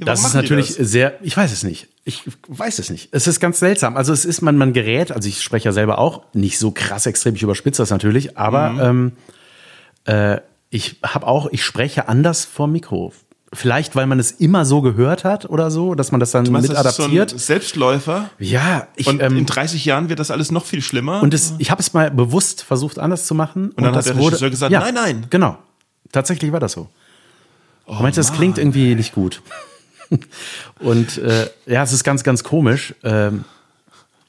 Ja, Das ist natürlich das? sehr, ich weiß es nicht. Ich weiß es nicht. Es ist ganz seltsam. Also es ist, man, man gerät, also ich spreche ja selber auch nicht so krass extrem, ich überspitze das natürlich, aber Mhm. ähm, äh, ich habe auch, ich spreche anders vor Mikro. Vielleicht, weil man es immer so gehört hat oder so, dass man das dann Meinst mit so adaptiert. ein Selbstläufer? ja, ich, Und ähm, in 30 Jahren wird das alles noch viel schlimmer. und es, ich habe es mal bewusst versucht anders zu machen. Und, dann hat der wurde, Regisseur gesagt, ja, nein, nein. Genau. Tatsächlich war das so. Oh, ich meinte, das klingt irgendwie nicht gut. <laughs> und äh, ja, es ist ganz, ganz komisch. Ähm,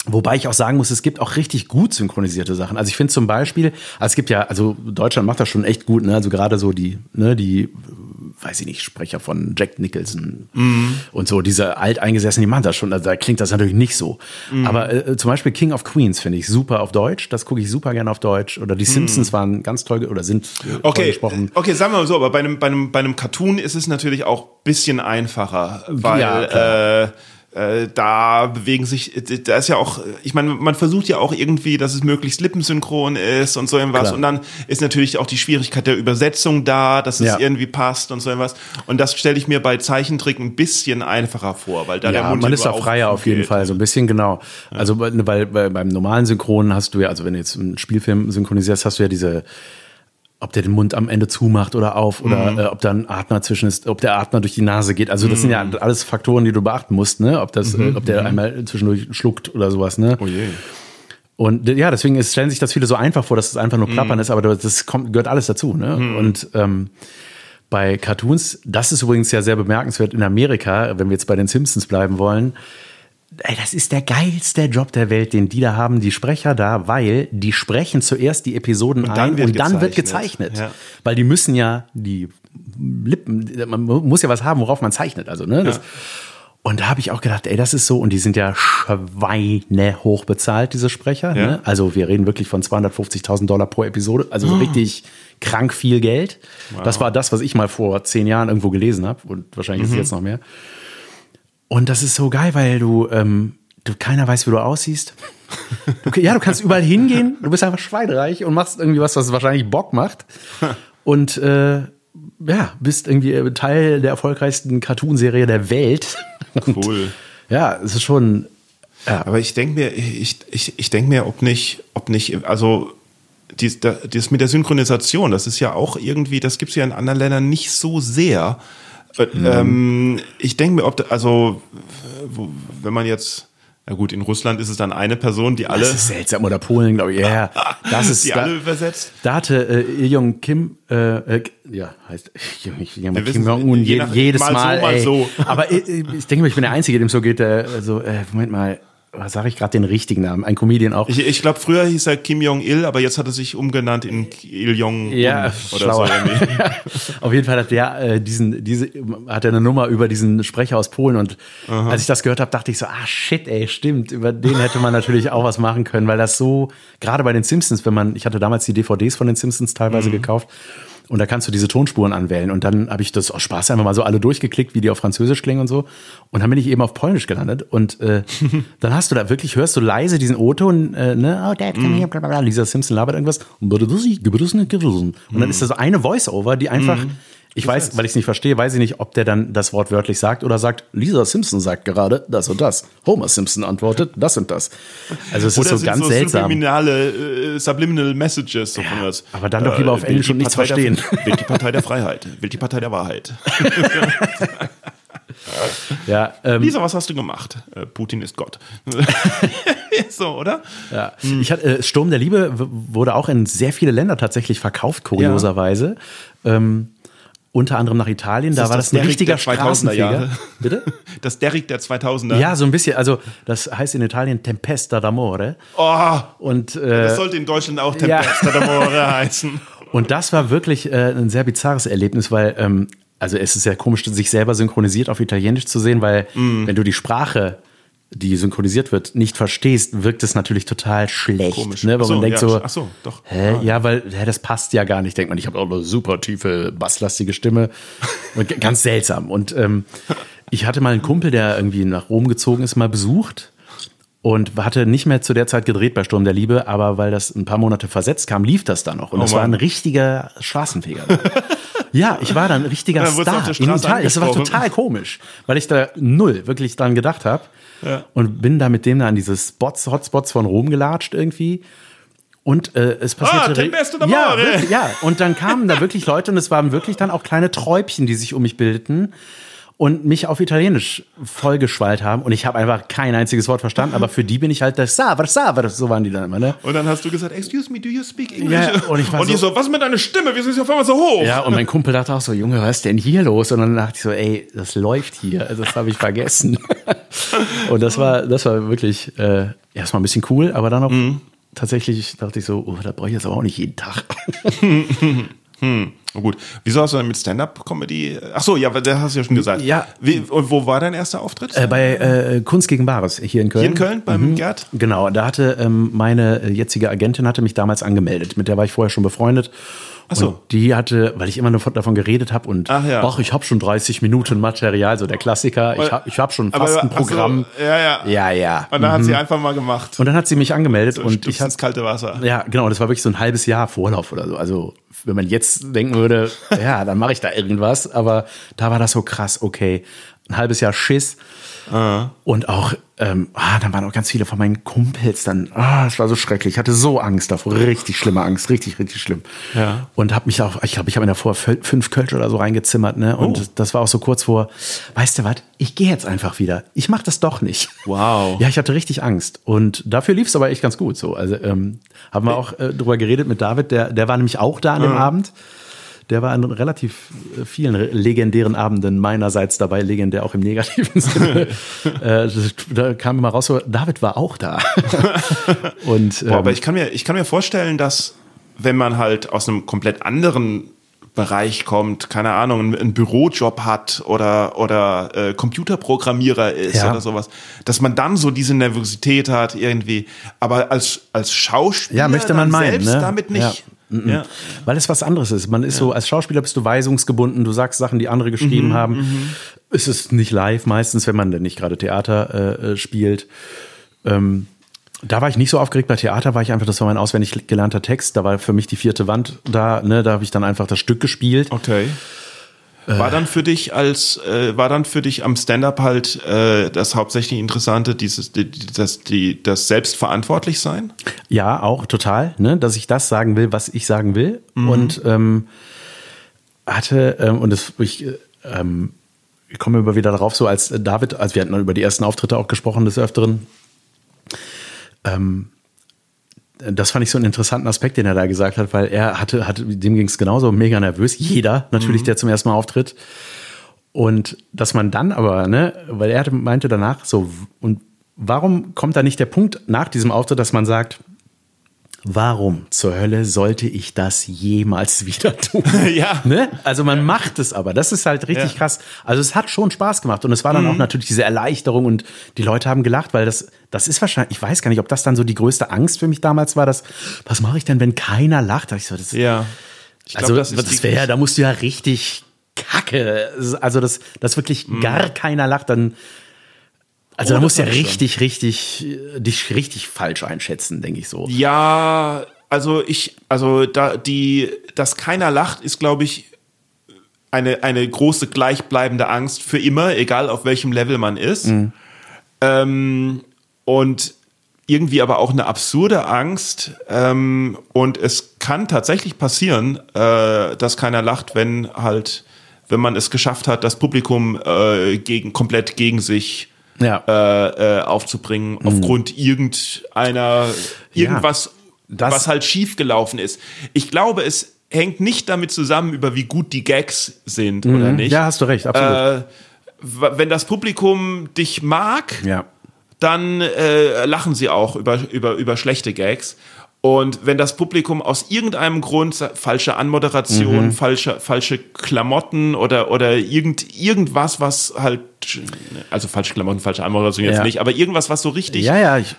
Wobei ich auch sagen muss, es gibt auch richtig gut synchronisierte Sachen. Also ich finde zum Beispiel, also es gibt ja, also Deutschland macht das schon echt gut, ne? Also gerade so die, ne, die, äh, weiß ich nicht, Sprecher von Jack Nicholson und so, diese alteingesessenen, die machen das schon. Also da klingt das natürlich nicht so. Aber äh, zum Beispiel King of Queens finde ich super auf Deutsch. Das gucke ich super gerne auf Deutsch. Oder die Simpsons waren ganz toll oder sind äh, toll Okay, gesprochen. okay, sagen wir mal so, aber bei einem, bei einem, bei einem Cartoon ist es natürlich auch ein bisschen einfacher, weil Ja, äh, äh, da bewegen sich, da ist ja auch, ich meine, man versucht ja auch irgendwie, dass es möglichst lippensynchron ist und so irgendwas. Klar. Und dann ist natürlich auch die Schwierigkeit der Übersetzung da, dass es Ja. irgendwie passt und so irgendwas. Und das stelle ich mir bei Zeichentrick ein bisschen einfacher vor, weil da der Ja, Mund man ist da freier auf jeden aufgeht. Fall, so ein bisschen genau. Also weil, weil, weil beim normalen Synchronen hast du ja, also wenn du jetzt einen Spielfilm synchronisierst, hast du ja diese, ob der den Mund am Ende zumacht oder auf oder Mhm. äh, ob da ein Atmer zwischen ist, ob der Atmer durch die Nase geht. Also das sind ja Mhm. alles Faktoren, die du beachten musst, ne? Ob das, äh, ob der einmal zwischendurch schluckt oder sowas, ne? Oh je. Und äh, ja, deswegen ist, stellen sich das viele so einfach vor, dass es einfach nur Mhm. Plappern ist, aber das kommt, gehört alles dazu. Ne? Und ähm, bei Cartoons, das ist übrigens ja sehr bemerkenswert in Amerika, wenn wir jetzt bei den Simpsons bleiben wollen. Ey, das ist der geilste Job der Welt, den die da haben, die Sprecher da, weil die sprechen zuerst die Episoden dann ein und dann wird gezeichnet. Ja. Weil die müssen ja die Lippen, man muss ja was haben, worauf man zeichnet. Also, ne? Das, Und da habe ich auch gedacht, ey, das ist so, und die sind ja Schweine hoch bezahlt, diese Sprecher. Ja. Ne? Also wir reden wirklich von 250.000 Dollar pro Episode, also so richtig krank viel Geld. Das war das, was ich mal vor zehn Jahren irgendwo gelesen habe und wahrscheinlich ist es jetzt noch mehr. Und das ist so geil, weil du, ähm, du keiner weiß, wie du aussiehst. Du, ja, du kannst überall hingehen, du bist einfach schweinereich und machst irgendwie was, was wahrscheinlich Bock macht. Und äh, ja, bist irgendwie äh, Teil der erfolgreichsten Cartoonserie der Welt. Und, Cool. Ja, es ist schon. Aber ich denke mir, ich, ich, ich denke mir, ob nicht, ob nicht, also dies, das mit der Synchronisation, das ist ja auch irgendwie, das gibt es ja in anderen Ländern nicht so sehr. Äh, Mhm. Ähm, ich denke mir, ob, da- also, wo, wenn man jetzt, na gut, in Russland ist es dann eine Person, die alle, Das ist seltsam. Oder Polen, glaube ich. Ja, das ist. <laughs> die da, alle übersetzt. da hatte äh, Il-Jong Kim, äh, äh, ja, heißt <laughs> ich mal, Wir Kim Jong-un je jedes mal so, Mal. mal ey. so. Aber äh, ich denke mal, ich bin der Einzige, dem so geht. Der, also, äh, Moment mal, sage ich gerade den richtigen Namen? Ein Comedian auch. Ich, ich glaube, früher hieß er Kim Jong-il, aber jetzt hat er sich umgenannt in Il Jong Ja, oder schlauer. so. <laughs> Auf jeden Fall hat der äh, diesen, diese, hat er eine Nummer über diesen Sprecher aus Polen und als ich das gehört habe, dachte ich so, ah shit, ey, stimmt, über den hätte man natürlich auch was machen können, weil das so, gerade bei den Simpsons, wenn man, ich hatte damals die DVDs von den Simpsons teilweise gekauft und da kannst du diese Tonspuren anwählen. Und dann habe ich das aus Spaß einfach mal so alle durchgeklickt, wie die auf Französisch klingen und so. Und dann bin ich eben auf Polnisch gelandet. Und äh, <laughs> dann hast du da wirklich, hörst du leise diesen O-Ton, äh, ne, oh Dad, come here, bla bla bla, Lisa Simpson labert irgendwas. Und dann ist da so eine Voice-Over, die einfach ich weiß, weil ich es nicht verstehe, weiß ich nicht, ob der dann das Wort wörtlich sagt oder sagt, Lisa Simpson sagt gerade das und das. Homer Simpson antwortet das und das. Also es Oder ist so sind ganz so seltsam. subliminale, äh, subliminal Messages, so von was. aber dann doch lieber auf wählt Englisch und nichts verstehen. Der, wählt die Partei der Freiheit, wählt die Partei der Wahrheit. <laughs> Ja, ähm, Lisa, was hast du gemacht? Äh, Putin ist Gott. <laughs> so, oder? ja. Ich hatte, äh, Sturm der Liebe wurde auch in sehr viele Länder tatsächlich verkauft, kurioserweise. Ähm, unter anderem nach Italien, da das war das das ein richtiger der 2000er Straßenfeger. Jahre? Bitte? <laughs> Das Derrick der 2000er. Ja, so ein bisschen. Also das heißt in Italien Tempesta d'amore. Oh, Und äh, das sollte in Deutschland auch ja. Tempesta d'Amore <laughs> heißen. Und das war wirklich äh, ein sehr bizarres Erlebnis, weil, ähm, also es ist sehr komisch, sich selber synchronisiert auf Italienisch zu sehen, weil Mm. wenn du die Sprache, die synchronisiert wird, nicht verstehst, wirkt es natürlich total schlecht. Komisch. Ne? Weil Ach so, man denkt ja, so, ach so, doch. Hä? Ja, weil hä, das passt ja gar nicht. Denkt man, ich habe auch eine super tiefe, basslastige Stimme. <laughs> Und ganz seltsam. Und ähm, ich hatte mal einen Kumpel, der irgendwie nach Rom gezogen ist, mal besucht. und hatte nicht mehr zu der Zeit gedreht bei Sturm der Liebe, aber weil das ein paar Monate versetzt kam, lief das dann noch. Und Oh das war ein richtiger Straßenfeger. <laughs> ja, ich war dann ein richtiger Ja, auf Star. In Italien. Das war total komisch, weil ich da null wirklich dran gedacht habe. Und bin da mit dem da an diese Spots, Hotspots von Rom gelatscht irgendwie. Und äh, es passierte. Ah, Tempesta d'amore. ja, wirklich, ja, und dann kamen da wirklich Leute und es waren wirklich dann auch kleine Träubchen, die sich um mich bildeten und mich auf Italienisch vollgeschwallt haben. Und ich habe einfach kein einziges Wort verstanden, aber für die bin ich halt der Saver, Saver, so waren die dann immer, ne? Und dann hast du gesagt, excuse me, do you speak English? Ja, und ich war und die so- so, was mit deiner Stimme? Wieso ist sie auf einmal so hoch? Ja, und mein Kumpel dachte auch so, Junge, was ist denn hier los? Und dann dachte ich so, ey, das läuft hier. Also Das habe ich vergessen. <laughs> und das war, das war wirklich äh, erstmal ein bisschen cool, aber dann auch tatsächlich dachte ich so, oh, da brauche ich jetzt aber auch nicht jeden Tag. <laughs> Oh, gut. Wieso hast du dann mit Stand-Up-Comedy? Ach so, ja, das hast du ja schon gesagt. Ja. Wie, und wo war dein erster Auftritt? Äh, bei äh, Kunst gegen Bares hier in Köln. Hier in Köln beim Gerd? Genau, da hatte ähm, meine jetzige Agentin hatte mich damals angemeldet. Mit der war ich vorher schon befreundet. Ach so. Und die hatte, weil ich immer nur von- davon geredet habe und Ach ja. ach, ich habe schon 30 Minuten Material, so der Klassiker. Ich habe ich hab schon fast ein ach so, Programm. ja, ja. Ja, ja. Und dann hat sie einfach mal gemacht. Und dann hat sie mich angemeldet und Stützt ich hatte kalte Wasser. ja, genau, das war wirklich so ein halbes Jahr Vorlauf oder so. Also, wenn man jetzt denken würde, <laughs> ja, dann mache ich da irgendwas, aber da war das so krass, okay. Ein halbes Jahr Schiss. Und auch, ähm, ah, dann waren auch ganz viele von meinen Kumpels dann, ah, es war so schrecklich. Ich hatte so Angst davor, richtig schlimme Angst, richtig, richtig schlimm. Ja. Und habe mich auch, ich glaube, ich habe mir davor fü- fünf Kölsch oder so reingezimmert, ne? Und Oh. das war auch so kurz vor, weißt du was, ich gehe jetzt einfach wieder. Ich mache das doch nicht. Wow. <laughs> Ja, ich hatte richtig Angst. Und dafür lief es aber echt ganz gut so. Also ähm, haben wir auch äh, drüber geredet mit David, der, der war nämlich auch da an dem Abend. Der war an relativ äh, vielen legendären Abenden meinerseits dabei, legendär auch im negativen <laughs> Sinne. äh, da kam immer raus, so, David war auch da. <laughs> Und ähm, Boah, aber ich kann, mir, ich kann mir vorstellen, dass wenn man halt aus einem komplett anderen Bereich kommt, keine Ahnung, einen, Bürojob hat oder, oder äh, Computerprogrammierer ist Ja. oder sowas, dass man dann so diese Nervosität hat irgendwie. Aber als, als Schauspieler Ja, möchte man meinen, selbst ne? damit nicht. Mhm. Ja. Weil es was anderes ist. Man ist so, als Schauspieler bist du weisungsgebunden, du sagst Sachen, die andere geschrieben haben. Es ist nicht live meistens, wenn man denn nicht gerade Theater äh, äh, spielt. Ähm, da war ich nicht so aufgeregt. Bei Theater war ich einfach, das war mein auswendig gelernter Text. Da war für mich die vierte Wand da. Ne, da habe ich dann einfach das Stück gespielt. Okay. War dann für dich als äh, war dann für dich am Stand-up halt äh, das hauptsächlich Interessante, dieses die, das die das selbstverantwortlich sein? Ja, auch total, ne, dass ich das sagen will, was ich sagen will. Und ähm, hatte, ähm, und das, ich, äh, ähm, ich komme immer wieder darauf, so als David, als wir hatten über die ersten Auftritte auch gesprochen des Öfteren, ähm, das fand ich so einen interessanten Aspekt, den er da gesagt hat, weil er hatte, hatte dem ging es genauso mega nervös. Jeder natürlich, der zum ersten Mal auftritt. Und dass man dann aber, ne, weil er meinte danach so, und warum kommt da nicht der Punkt nach diesem Auftritt, dass man sagt, warum zur Hölle sollte ich das jemals wieder <laughs> tun? Ja. Ne? Also man macht es aber. Das ist halt richtig Ja. krass. Also es hat schon Spaß gemacht und es war dann auch natürlich diese Erleichterung und die Leute haben gelacht, weil das, das ist wahrscheinlich, ich weiß gar nicht, ob das dann so die größte Angst für mich damals war, dass, was mache ich denn, wenn keiner lacht? Da Ich so, das, Ja. Glaub, also das das, wäre, da musst du ja richtig kacke. Also dass, dass wirklich Mhm. gar keiner lacht, dann. Also Oh, da musst du ja richtig, richtig, äh, dich richtig falsch einschätzen, denke ich so. Ja, also ich, also da die, dass keiner lacht, ist, glaube ich, eine, eine große gleichbleibende Angst für immer, egal auf welchem Level man ist. Ähm, und irgendwie aber auch eine absurde Angst. Ähm, und es kann tatsächlich passieren, äh, dass keiner lacht, wenn halt, wenn man es geschafft hat, das Publikum äh, gegen, komplett gegen sich Ja. äh, äh, aufzubringen, aufgrund irgendeiner, irgendwas, das- was halt schiefgelaufen ist. Ich glaube, es hängt nicht damit zusammen, über wie gut die Gags sind oder nicht. Ja, hast du recht, absolut. Äh, wenn das Publikum dich mag, ja. dann äh, lachen sie auch über, über, über schlechte Gags. Und wenn das Publikum aus irgendeinem Grund, falsche Anmoderation, falsche, falsche Klamotten oder, oder irgend, irgendwas, was halt, also falsche Klamotten, falsche Anmoderation jetzt Ja. nicht, aber irgendwas, was so richtig Ja, ja, ich,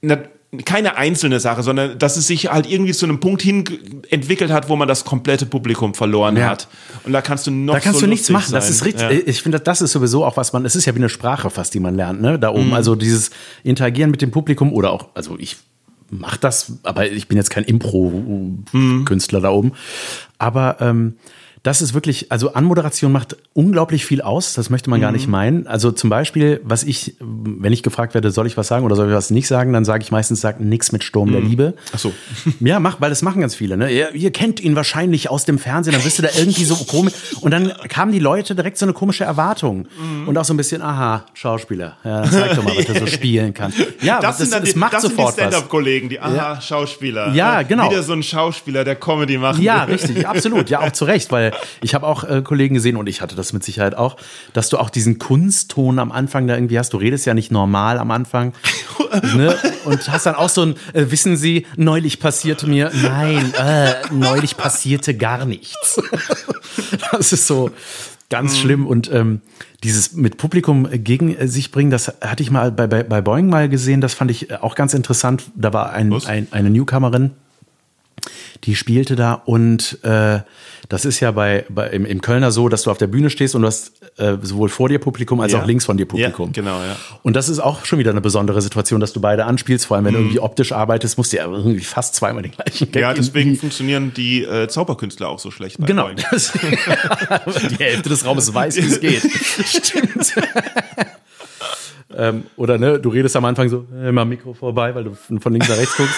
na, keine einzelne Sache, sondern dass es sich halt irgendwie zu einem Punkt hin entwickelt hat, wo man das komplette Publikum verloren Ja. hat. Und da kannst du noch Da kannst so du nichts machen. Das ist richtig. Ja. Ich finde, das ist sowieso auch was man. Es ist ja wie eine Sprache fast, die man lernt, ne? Da Mhm. oben. Also dieses Interagieren mit dem Publikum oder auch, also ich mache das, aber ich bin jetzt kein Impro-Künstler da oben. Aber ähm, das ist wirklich, also Anmoderation macht unglaublich viel aus, das möchte man gar Mhm. nicht meinen. Also zum Beispiel, was ich, wenn ich gefragt werde, soll ich was sagen oder soll ich was nicht sagen, dann sage ich meistens, sag nix mit Sturm der Liebe. Mhm. Ach so. <laughs> Ja, mach, weil das machen ganz viele. Ne? Ihr, ihr kennt ihn wahrscheinlich aus dem Fernsehen, dann bist du da irgendwie so komisch. Und dann kamen die Leute direkt so eine komische Erwartung. Mhm. Und auch so ein bisschen, aha, Schauspieler. Ja, zeig doch mal, was er so spielen kann. Ja, das, sind dann die, macht das sind die sofort. Stand-up-Kollegen, die aha, Schauspieler. Ja, genau. Wieder so ein Schauspieler, der Comedy macht. Ja, richtig, absolut. Ja, auch zu Recht, weil ich habe auch äh, Kollegen gesehen und ich hatte das mit Sicherheit auch, dass du auch diesen Kunstton am Anfang da irgendwie hast. Du redest ja nicht normal am Anfang. <laughs> ne? Und hast dann auch so ein, äh, wissen Sie, neulich passierte mir, nein, äh, neulich passierte gar nichts. <laughs> das ist so ganz schlimm und ähm, dieses mit Publikum gegen sich bringen, das hatte ich mal bei, bei, bei Boeing mal gesehen, das fand ich äh, auch ganz interessant. Da war ein, ein, eine Newcomerin, die spielte da und äh, das ist ja bei, bei im, im Kölner so, dass du auf der Bühne stehst und du hast äh, sowohl vor dir Publikum als Ja. auch links von dir Publikum. Ja, genau, ja. Und das ist auch schon wieder eine besondere Situation, dass du beide anspielst, vor allem wenn du irgendwie optisch arbeitest, musst du ja irgendwie fast zweimal den gleichen Gag Ja, deswegen funktionieren die äh, Zauberkünstler auch so schlecht. Bei Genau. <laughs> <laughs> Die Hälfte des Raumes weiß, wie es geht. <laughs> Stimmt. ähm, oder ne, du redest am Anfang so, mal Mikro vorbei, weil du von links nach rechts guckst.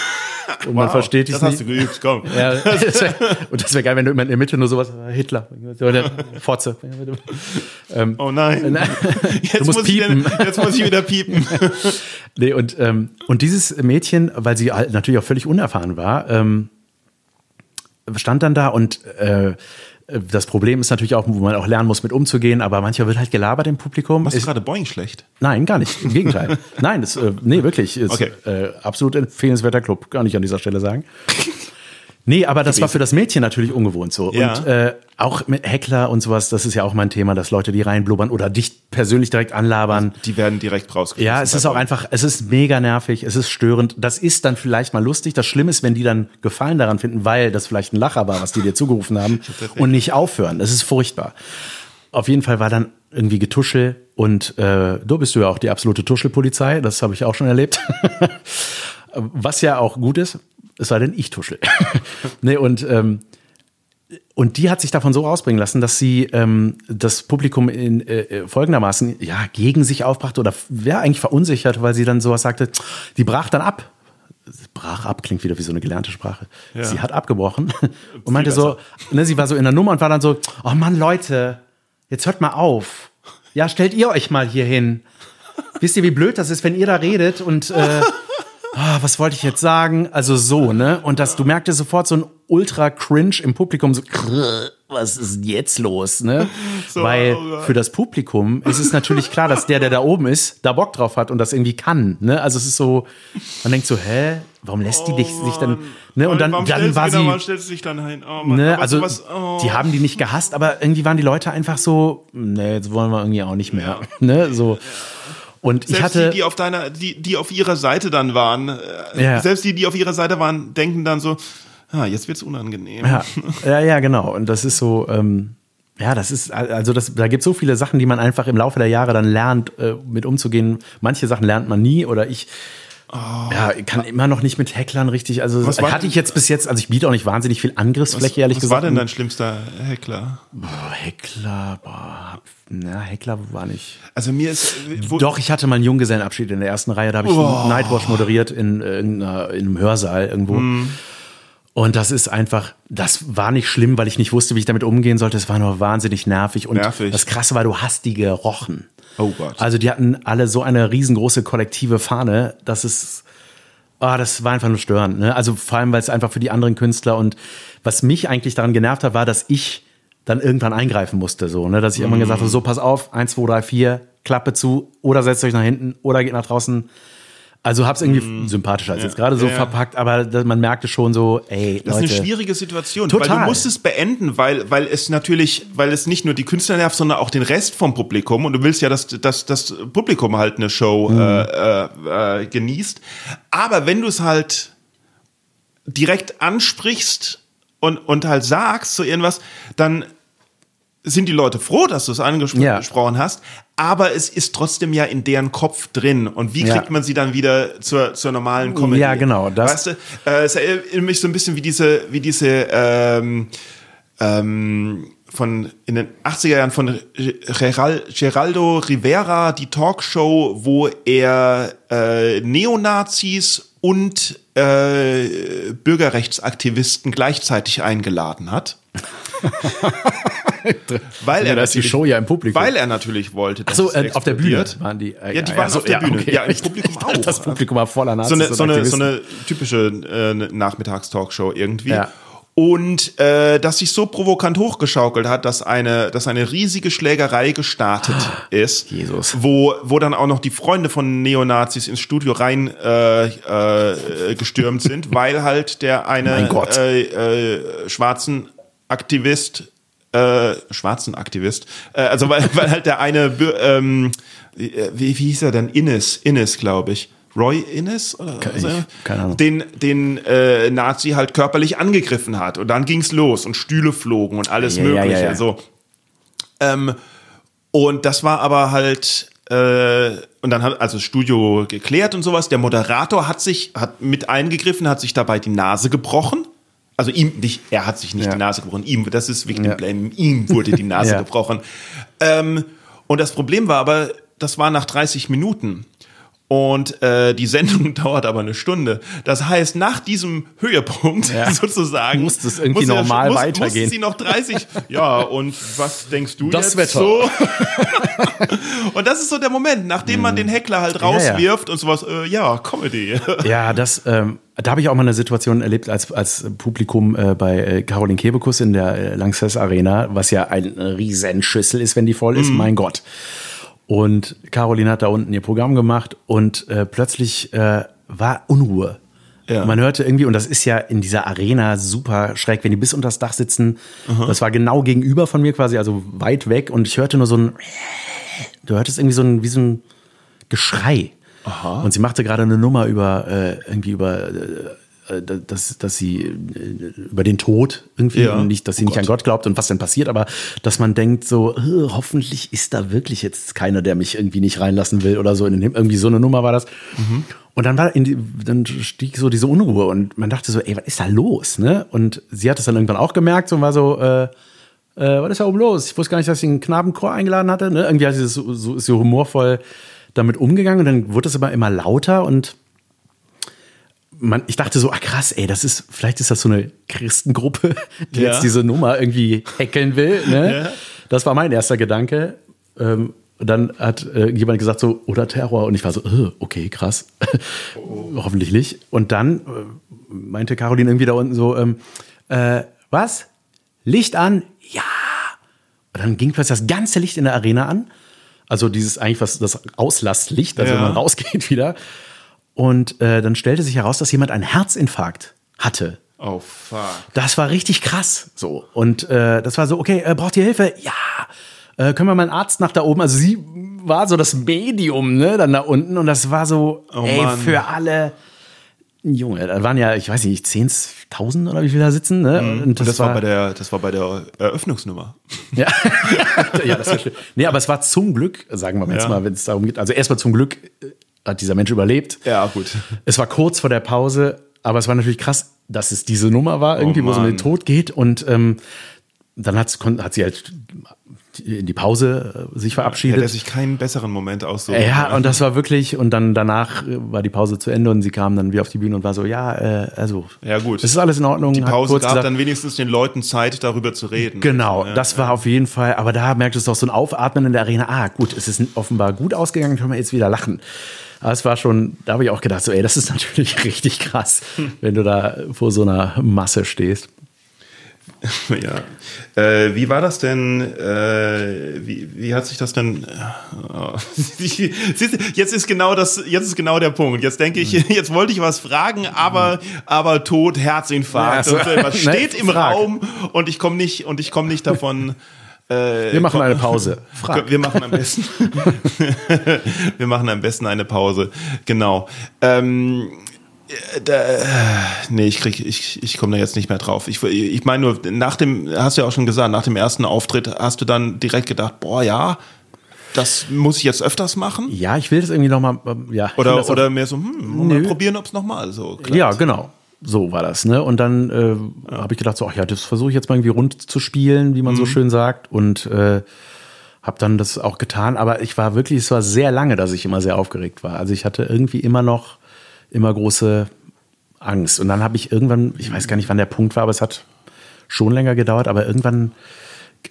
<laughs> Und man Wow, versteht dich Das hast nicht. du geübt, komm. Ja, <laughs> das wär, und das wäre geil, wenn du immer in der Mitte nur sowas, äh, Hitler, oder Fotze. Ähm, Oh nein. <laughs> Jetzt, musst muss ich piepen. wieder, jetzt muss ich wieder piepen. Nee, und, ähm, und dieses Mädchen, weil sie halt natürlich auch völlig unerfahren war, ähm, stand dann da und äh, das Problem ist natürlich auch, wo man auch lernen muss, mit umzugehen, aber manchmal wird halt gelabert im Publikum. Machst du Ist- gerade Boeing schlecht? Nein, gar nicht. Im Gegenteil. <laughs> Nein, das, äh, nee, wirklich. Ist, Okay. äh, absolut empfehlenswerter Club. Kann ich an dieser Stelle sagen. <laughs> Nee, aber das war für das Mädchen natürlich ungewohnt so. Ja. Und äh, auch mit Heckler und sowas, das ist ja auch mein Thema, dass Leute die reinblubbern oder dich persönlich direkt anlabern. Die werden direkt rausgeschmissen. Ja, es ist auch einfach, es ist mega nervig, es ist störend. Das ist dann vielleicht mal lustig. Das Schlimme ist, wenn die dann Gefallen daran finden, weil das vielleicht ein Lacher war, was die dir zugerufen haben <laughs> und nicht aufhören. Das ist furchtbar. Auf jeden Fall war dann irgendwie Getuschel und äh, du bist du ja auch die absolute Tuschelpolizei, das habe ich auch schon erlebt. <laughs> Was ja auch gut ist, es sei denn, ich tuschel. <laughs> nee, und ähm, und die hat sich davon so rausbringen lassen, dass sie ähm, das Publikum in äh, folgendermaßen ja gegen sich aufbrachte oder wäre eigentlich verunsichert, weil sie dann sowas sagte. Die brach dann ab. Brach ab klingt wieder wie so eine gelernte Sprache. Sie hat abgebrochen <laughs> und meinte so, ne, sie war so in der Nummer und war dann so, oh Mann, Leute, jetzt hört mal auf. Ja, stellt ihr euch mal hier hin. Wisst ihr, wie blöd das ist, wenn ihr da redet und äh, ah, was wollte ich jetzt sagen? Also so, ne? Und das, du merktest sofort so ein ultra cringe im Publikum, so, was ist denn jetzt los, ne? <laughs> Weil oh für das Publikum ist es natürlich klar, dass der, der da oben ist, da Bock drauf hat und das irgendwie kann, ne? Also es ist so, man denkt so, hä? Warum lässt die dich, sich dann, ne? Und dann, Warum dann war sie, warum stellst du dich dann hin? Oh Mann, Ne, also sowas, oh. die haben die nicht gehasst, aber irgendwie waren die Leute einfach so, ne, jetzt wollen wir irgendwie auch nicht mehr. <laughs> Ne, so. Und ich selbst hatte. die, die auf deiner, die, die auf ihrer Seite dann waren, äh, Ja. selbst die, die auf ihrer Seite waren, denken dann so, ah, jetzt wird's unangenehm. ja, <laughs> ja, ja, genau. Und das ist so, ähm, ja, das ist, also das, da gibt es so viele Sachen, die man einfach im Laufe der Jahre dann lernt, äh, mit umzugehen. Manche Sachen lernt man nie oder ich. Ja, kann immer noch nicht mit Hecklern richtig. Also Oh. Was hatte ich jetzt bis jetzt, also ich biete auch nicht wahnsinnig viel Angriffsfläche, ehrlich Was gesagt. war denn dein schlimmster Heckler? Boah, Heckler, boah, na, Heckler war nicht. Also mir ist, Doch, ich hatte mal einen Junggesellenabschied in der ersten Reihe. Da habe ich Oh. Nightwatch moderiert in, irgendeiner- in einem Hörsaal irgendwo. Mhm. Und das ist einfach, das war nicht schlimm, weil ich nicht wusste, wie ich damit umgehen sollte. Es war nur wahnsinnig nervig. Und Nervig. das Krasse war, du hast die gerochen. Oh Gott. Also die hatten alle so eine riesengroße kollektive Fahne, dass es, ah, das war einfach nur störend. Ne? Also vor allem, weil es einfach für die anderen Künstler und was mich eigentlich daran genervt hat, war, dass ich dann irgendwann eingreifen musste, so, ne? dass ich irgendwann gesagt habe, so pass auf, eins, zwei, drei, vier, Klappe zu oder setzt euch nach hinten oder geht nach draußen. Also hab's irgendwie sympathischer als jetzt gerade so Mm. Ja. verpackt, aber man merkte schon so, ey, Das Leute. ist eine schwierige Situation, Total. weil du musst es beenden, weil, weil es natürlich, weil es nicht nur die Künstler nervt, sondern auch den Rest vom Publikum und du willst ja, dass, dass das Publikum halt eine Show Mhm. äh, äh, genießt. Aber wenn du es halt direkt ansprichst und, und halt sagst so irgendwas, dann sind die Leute froh, dass du es angespro- Ja. angesprochen hast, aber es ist trotzdem ja in deren Kopf drin. Und wie Ja. kriegt man sie dann wieder zur, zur normalen Comedy? Ja, genau, das- weißt du, äh, es erinnert mich so ein bisschen wie diese, wie diese ähm, ähm, von in den 80er Jahren von Geral, Geraldo Rivera, die Talkshow, wo er äh, Neonazis und äh, Bürgerrechtsaktivisten gleichzeitig eingeladen hat. <laughs> <laughs> Weil Ja, er da ist die natürlich- Show ja im Publikum. Weil er natürlich wollte. dass es äh, auf der Bühne waren die. äh, Ja, die waren so, auf der Bühne. okay. Ja, im Publikum <laughs> auch. Das Publikum war voller Nazis so eine, so eine, so eine typische äh, Nachmittagstalkshow irgendwie. Ja. Und äh, das sich so provokant hochgeschaukelt hat, dass eine, dass eine riesige Schlägerei gestartet <gasps> ist, Jesus. wo, wo dann auch noch die Freunde von Neonazis ins Studio rein äh, äh, gestürmt sind, <laughs> weil halt der eine äh, äh, schwarzen Aktivist, äh, schwarzen Aktivist, äh, also weil, <laughs> weil halt der eine, ähm, wie, wie hieß er denn? Innes, Innes, glaube ich. Roy Innes? Oder ich- so? keine Ahnung. Den, den äh, Nazi halt körperlich angegriffen hat. Und dann ging's los und Stühle flogen und alles Ja, ja, Mögliche. ja, ja. So. Ähm, und das war aber halt, äh, und dann hat also das Studio geklärt und sowas. Der Moderator hat sich, hat mit eingegriffen, hat sich dabei die Nase gebrochen. Also ihm nicht, er hat sich nicht Ja. die Nase gebrochen, ihm, das ist Victim Ja. Blame, ihm wurde die <laughs> Nase gebrochen. Ähm, und das Problem war aber, das war nach 30 Minuten. Und äh, die Sendung <laughs> dauert aber eine Stunde. Das heißt, nach diesem Höhepunkt Ja. <laughs> sozusagen Musste es irgendwie der- normal muss- weitergehen. Musste sie noch 30. ja, und was denkst du Das jetzt Wetter. so? <laughs> und das ist so der Moment, nachdem man den Heckler halt Mhm. Ja, ja. rauswirft und sowas, äh, ja, Comedy. Ja, das, ähm, da habe ich auch mal eine Situation erlebt als, als Publikum äh, bei äh, Caroline Kebekus in der äh, Lanxess Arena, was ja eine Riesenschüssel ist, wenn die voll ist, mein Gott. Und Caroline hat da unten ihr Programm gemacht und äh, plötzlich äh, war Unruhe. Ja. Man hörte irgendwie, und das ist ja in dieser Arena super schräg, wenn die bis unter das Dach sitzen. Das war genau gegenüber von mir quasi, also weit weg. Und ich hörte nur so ein, du hörtest irgendwie so ein, wie so ein Geschrei. Und sie machte gerade eine Nummer über, äh, irgendwie über, äh, dass, dass sie äh, über den Tod irgendwie, Ja. und nicht, dass sie Oh nicht an Gott. Glaubt und was denn passiert, aber dass man denkt so, äh, hoffentlich ist da wirklich jetzt keiner, der mich irgendwie nicht reinlassen will oder so. In den. Irgendwie so eine Nummer war das. Und dann war die, dann stieg so diese Unruhe und man dachte so, ey, was ist da los? Ne? Und sie hat es dann irgendwann auch gemerkt und war so, äh, äh, was ist da oben los? Ich wusste gar nicht, dass sie einen Knabenchor eingeladen hatte. Ne? Irgendwie hat sie so, so, ist sie humorvoll damit umgegangen und dann wurde es aber immer lauter und man, ich dachte so, ah krass, ey, das ist, vielleicht ist das so eine Christengruppe, <laughs> die Ja. jetzt diese Nummer irgendwie hackeln will. Ne? Ja. Das war mein erster Gedanke. Ähm, dann hat äh, jemand gesagt so, oder Terror. Und ich war so, äh, okay, krass. <laughs> Hoffentlich nicht. Und dann äh, meinte Caroline irgendwie da unten so, ähm, äh, was? Licht an? Ja. Und dann ging plötzlich das ganze Licht in der Arena an. Also dieses eigentlich was, das Auslastlicht, also Ja. wenn man rausgeht <laughs> wieder. Und äh, dann stellte sich heraus, dass jemand einen Herzinfarkt hatte. Oh, fuck. Das war richtig krass. So. Und äh, das war so, okay, äh, braucht ihr Hilfe? Ja. Äh, können wir mal einen Arzt nach da oben? Also sie war so das Medium, ne, dann da unten. Und das war so, Oh ey, Mann. für alle. Junge, da waren ja, ich weiß nicht, 10.000 oder wie viele da sitzen, ne? Mhm. Und das, war, bei der, das war bei der Eröffnungsnummer. ja. <laughs> ja, das war schön. Nee, aber es war zum Glück, sagen wir jetzt Ja. mal, wenn es darum geht. Also erstmal zum Glück äh, hat dieser Mensch überlebt. Ja, gut. Es war kurz vor der Pause, aber es war natürlich krass, dass es diese Nummer war, irgendwie, wo es um den Tod geht. Und ähm, dann hat sie halt in die Pause äh, sich Hätte er verabschiedet. sich keinen besseren Moment aussuchen Ja, und das war wirklich, und dann danach äh, war die Pause zu Ende und sie kam dann wieder auf die Bühne und war so, ja, äh, also, Ja, gut. es ist alles in Ordnung. Die Pause gab gesagt- dann wenigstens den Leuten Zeit, darüber zu reden. Genau, Ja, das war auf jeden Fall, aber da merktest du auch so ein Aufatmen in der Arena. Ah, gut, es ist offenbar gut ausgegangen, können wir jetzt wieder lachen. Aber es war schon, da habe ich auch gedacht, so, ey, das ist <laughs> natürlich richtig krass, Hm. wenn du da vor so einer Masse stehst. <laughs> ja. Äh, wie war das denn? Äh, wie, wie hat sich das denn? Oh. <laughs> jetzt ist genau das. Jetzt ist genau der Punkt. Jetzt denke ich, jetzt wollte ich was fragen, aber aber Tod, Herzinfarkt. Ja, also, was steht im Frag. Raum und ich komme nicht und ich komme nicht davon. Äh, wir machen eine Pause. <laughs> Frag. Wir machen am besten. <laughs> wir machen am besten eine Pause. Genau. Ähm, äh, da, nee, ich krieg, ich, ich komme da jetzt nicht mehr drauf. Ich, ich meine nur, nach dem, hast du ja auch schon gesagt, nach dem ersten Auftritt hast du dann direkt gedacht, boah, ja, das muss ich jetzt öfters machen? Ja, ich will das irgendwie nochmal, ähm, ja. Oder, oder mehr so, hm, mal probieren, ob es nochmal so klappt. Ja, genau. So war das, ne? Und dann äh, habe ich gedacht, so, ach ja, das versuche ich jetzt mal irgendwie rund zu spielen, wie man mhm. so schön sagt. Und äh, habe dann das auch getan. Aber ich war wirklich, es war sehr lange, dass ich immer sehr aufgeregt war. Also ich hatte irgendwie immer noch immer große Angst. Und dann habe ich irgendwann, ich weiß gar nicht, wann der Punkt war, aber es hat schon länger gedauert, aber irgendwann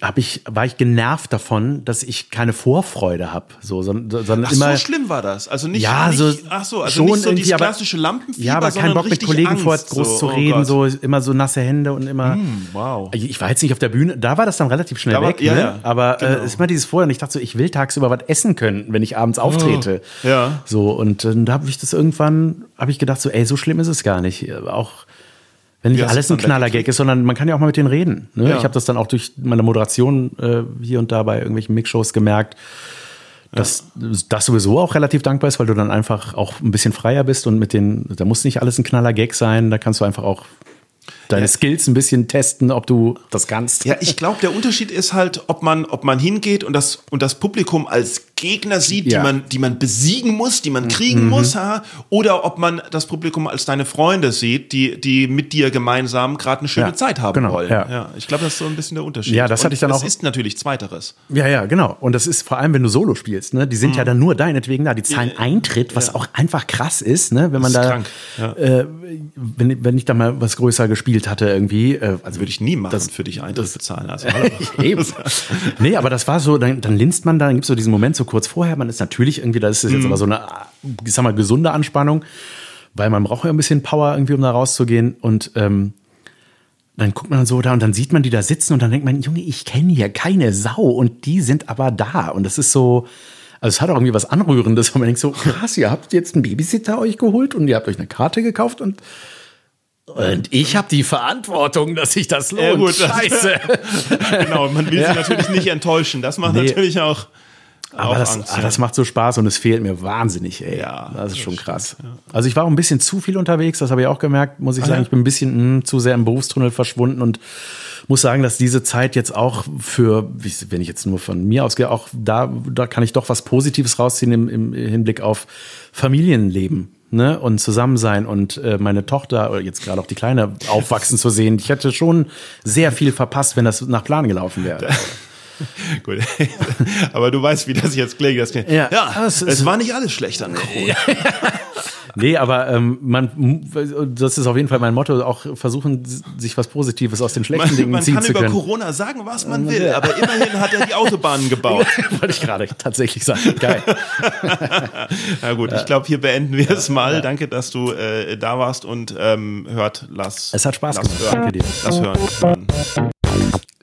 hab ich, war ich genervt davon, dass ich keine Vorfreude habe. So, sondern, sondern ach, immer, so schlimm war das. Also nicht, ja, nicht, so, ach so, also schon nicht so dieses klassische Lampenfieber, Ja, aber kein Bock mit Kollegen Angst, vor groß so, zu oh reden, so immer so nasse Hände und immer. Mm, wow. Ich war jetzt nicht auf der Bühne, da war das dann relativ schnell war, weg. Ja, ne? ja, aber äh, genau. äh, ist immer dieses Vorher. Und ich dachte so, ich will tagsüber was essen können, wenn ich abends auftrete. Oh, ja. So, und äh, da habe ich das irgendwann, habe ich gedacht, so, ey, so schlimm ist es gar nicht. Auch wenn nicht alles ein Knallergag ist, sondern man kann ja auch mal mit denen reden. Ne? Ja. Ich habe das dann auch durch meine Moderation äh, hier und da bei irgendwelchen Mixshows gemerkt, dass ja. das sowieso auch relativ dankbar ist, weil du dann einfach auch ein bisschen freier bist und mit den, da muss nicht alles ein Knallergag sein, da kannst du einfach auch deine ja. Skills ein bisschen testen, ob du das kannst. Ja, ich glaube, der Unterschied ist halt, ob man, ob man hingeht und das, und das Publikum als Gegner sieht, ja. die man, die man besiegen muss, die man kriegen mhm. muss, ha? oder ob man das Publikum als deine Freunde sieht, die, die mit dir gemeinsam gerade eine schöne ja, Zeit haben genau, wollen. Ja. ja ich glaube, das ist so ein bisschen der Unterschied. Ja, das hatte ich dann das auch. Das ist natürlich Zweiteres. Ja, ja, genau. Und das ist vor allem, wenn du Solo spielst, ne? Die sind mhm. ja dann nur deinetwegen da. Die zahlen Eintritt, was auch einfach krass ist, ne? Wenn man da, äh, wenn, wenn ich da mal was größer gespielt hatte irgendwie. Äh, also würde ich nie machen, das, für dich Eintritt bezahlen. Also, <laughs> Eben. nee, aber das war so, dann, dann linst man da, dann gibt es so diesen Moment so kurz vorher, man ist natürlich irgendwie, das ist jetzt mhm. aber so eine, ich sag mal, gesunde Anspannung, weil man braucht ja ein bisschen Power irgendwie, um da rauszugehen und ähm, dann guckt man so da und dann sieht man die da sitzen und dann denkt man, Junge, ich kenne hier keine Sau und die sind aber da und das ist so, also es hat auch irgendwie was Anrührendes, weil man denkt so, krass, ihr habt jetzt einen Babysitter euch geholt und ihr habt euch eine Karte gekauft und und ich habe die Verantwortung, dass sich das lohnt. Ja, gut, Scheiße. <laughs> genau, man will ja. sie natürlich nicht enttäuschen. Das macht nee. natürlich auch aber das, Angst, ah, ja. das macht so Spaß und es fehlt mir wahnsinnig, ey. Ja, das ist schon krass. Ja. Also ich war auch ein bisschen zu viel unterwegs, das habe ich auch gemerkt, muss ich ah, sagen. Ich bin ein bisschen mh, hm, zu sehr im Berufstunnel verschwunden und muss sagen, dass diese Zeit jetzt auch für, wenn ich jetzt nur von mir ausgehe, auch da, da kann ich doch was Positives rausziehen im, im Hinblick auf Familienleben. Ne, und zusammen sein und äh, meine Tochter oder jetzt gerade auch die Kleine aufwachsen zu sehen. Ich hätte schon sehr viel verpasst, wenn das nach Plan gelaufen wäre. <laughs> Gut. <laughs> Aber du weißt, wie das jetzt klingt. Das klingt. Ja, ja es, es war nicht alles schlecht an Corona. <laughs> nee, aber ähm, man, das ist auf jeden Fall mein Motto, auch versuchen, sich was Positives aus den schlechten man, Dingen man ziehen zu können. Man kann über Corona sagen, was man will, aber immerhin hat er die Autobahnen <laughs> gebaut. Wollte ich gerade tatsächlich sagen. Geil. <laughs> Na gut, ich glaube, hier beenden wir es mal. Danke, dass du äh, da warst und ähm, hört, lass. Es hat Spaß gemacht. Hören. Danke dir. Lass hören.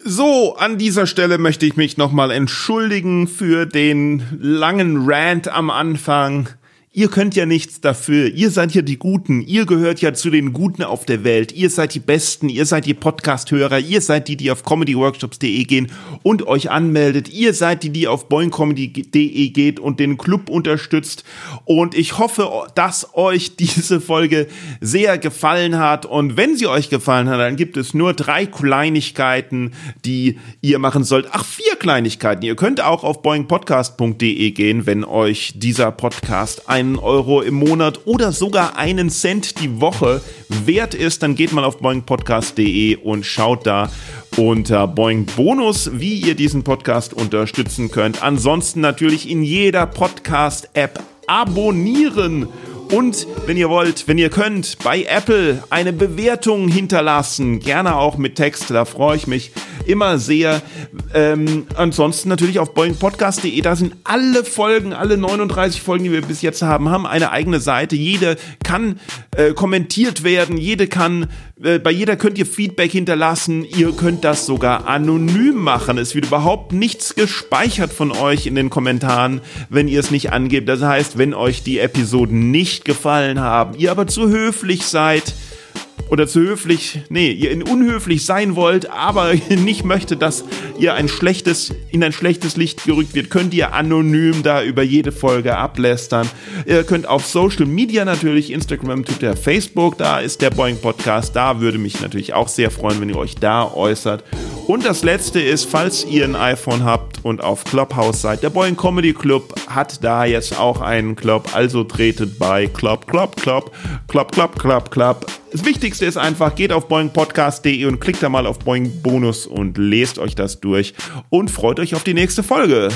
So, an dieser Stelle möchte ich mich nochmal entschuldigen für den langen Rant am Anfang. Ihr könnt ja nichts dafür. Ihr seid ja die Guten. Ihr gehört ja zu den Guten auf der Welt. Ihr seid die Besten. Ihr seid die Podcast-Hörer. Ihr seid die, die auf comedyworkshops.de gehen und euch anmeldet. Ihr seid die, die auf boingcomedy.de geht und den Club unterstützt. Und ich hoffe, dass euch diese Folge sehr gefallen hat. Und wenn sie euch gefallen hat, dann gibt es nur drei Kleinigkeiten, die ihr machen sollt. Ach, vier Kleinigkeiten. Ihr könnt auch auf boingpodcast.de gehen, wenn euch dieser Podcast ein einen Euro im Monat oder sogar einen Cent die Woche wert ist, dann geht mal auf boingpodcast.de und schaut da unter Boing Bonus, wie ihr diesen Podcast unterstützen könnt. Ansonsten natürlich in jeder Podcast-App abonnieren. Und wenn ihr wollt, wenn ihr könnt, bei Apple eine Bewertung hinterlassen. Gerne auch mit Text, da freue ich mich. immer sehr. Ähm, ansonsten natürlich auf boingpodcast.de, da sind alle Folgen, alle 39 Folgen, die wir bis jetzt haben, haben eine eigene Seite. Jede kann äh, kommentiert werden, jede kann, äh, bei jeder könnt ihr Feedback hinterlassen, ihr könnt das sogar anonym machen. Es wird überhaupt nichts gespeichert von euch in den Kommentaren, wenn ihr es nicht angebt. Das heißt, wenn euch die Episoden nicht gefallen haben, ihr aber zu höflich seid, oder zu höflich, nee, ihr unhöflich sein wollt, aber <laughs> nicht möchte, dass ihr ein schlechtes, in ein schlechtes Licht gerückt wird, könnt ihr anonym da über jede Folge ablästern. Ihr könnt auf Social Media natürlich, Instagram, Twitter, Facebook, da ist der Boeing Podcast, da würde mich natürlich auch sehr freuen, wenn ihr euch da äußert. Und das letzte ist, falls ihr ein iPhone habt und auf Clubhouse seid, der Boeing Comedy Club hat da jetzt auch einen Club, also tretet bei Club, Club, Club, Club, Club, Club, Club. Das Wichtigste ist einfach, geht auf boingpodcast.de und klickt da mal auf Boing Bonus und lest euch das durch und freut euch auf die nächste Folge.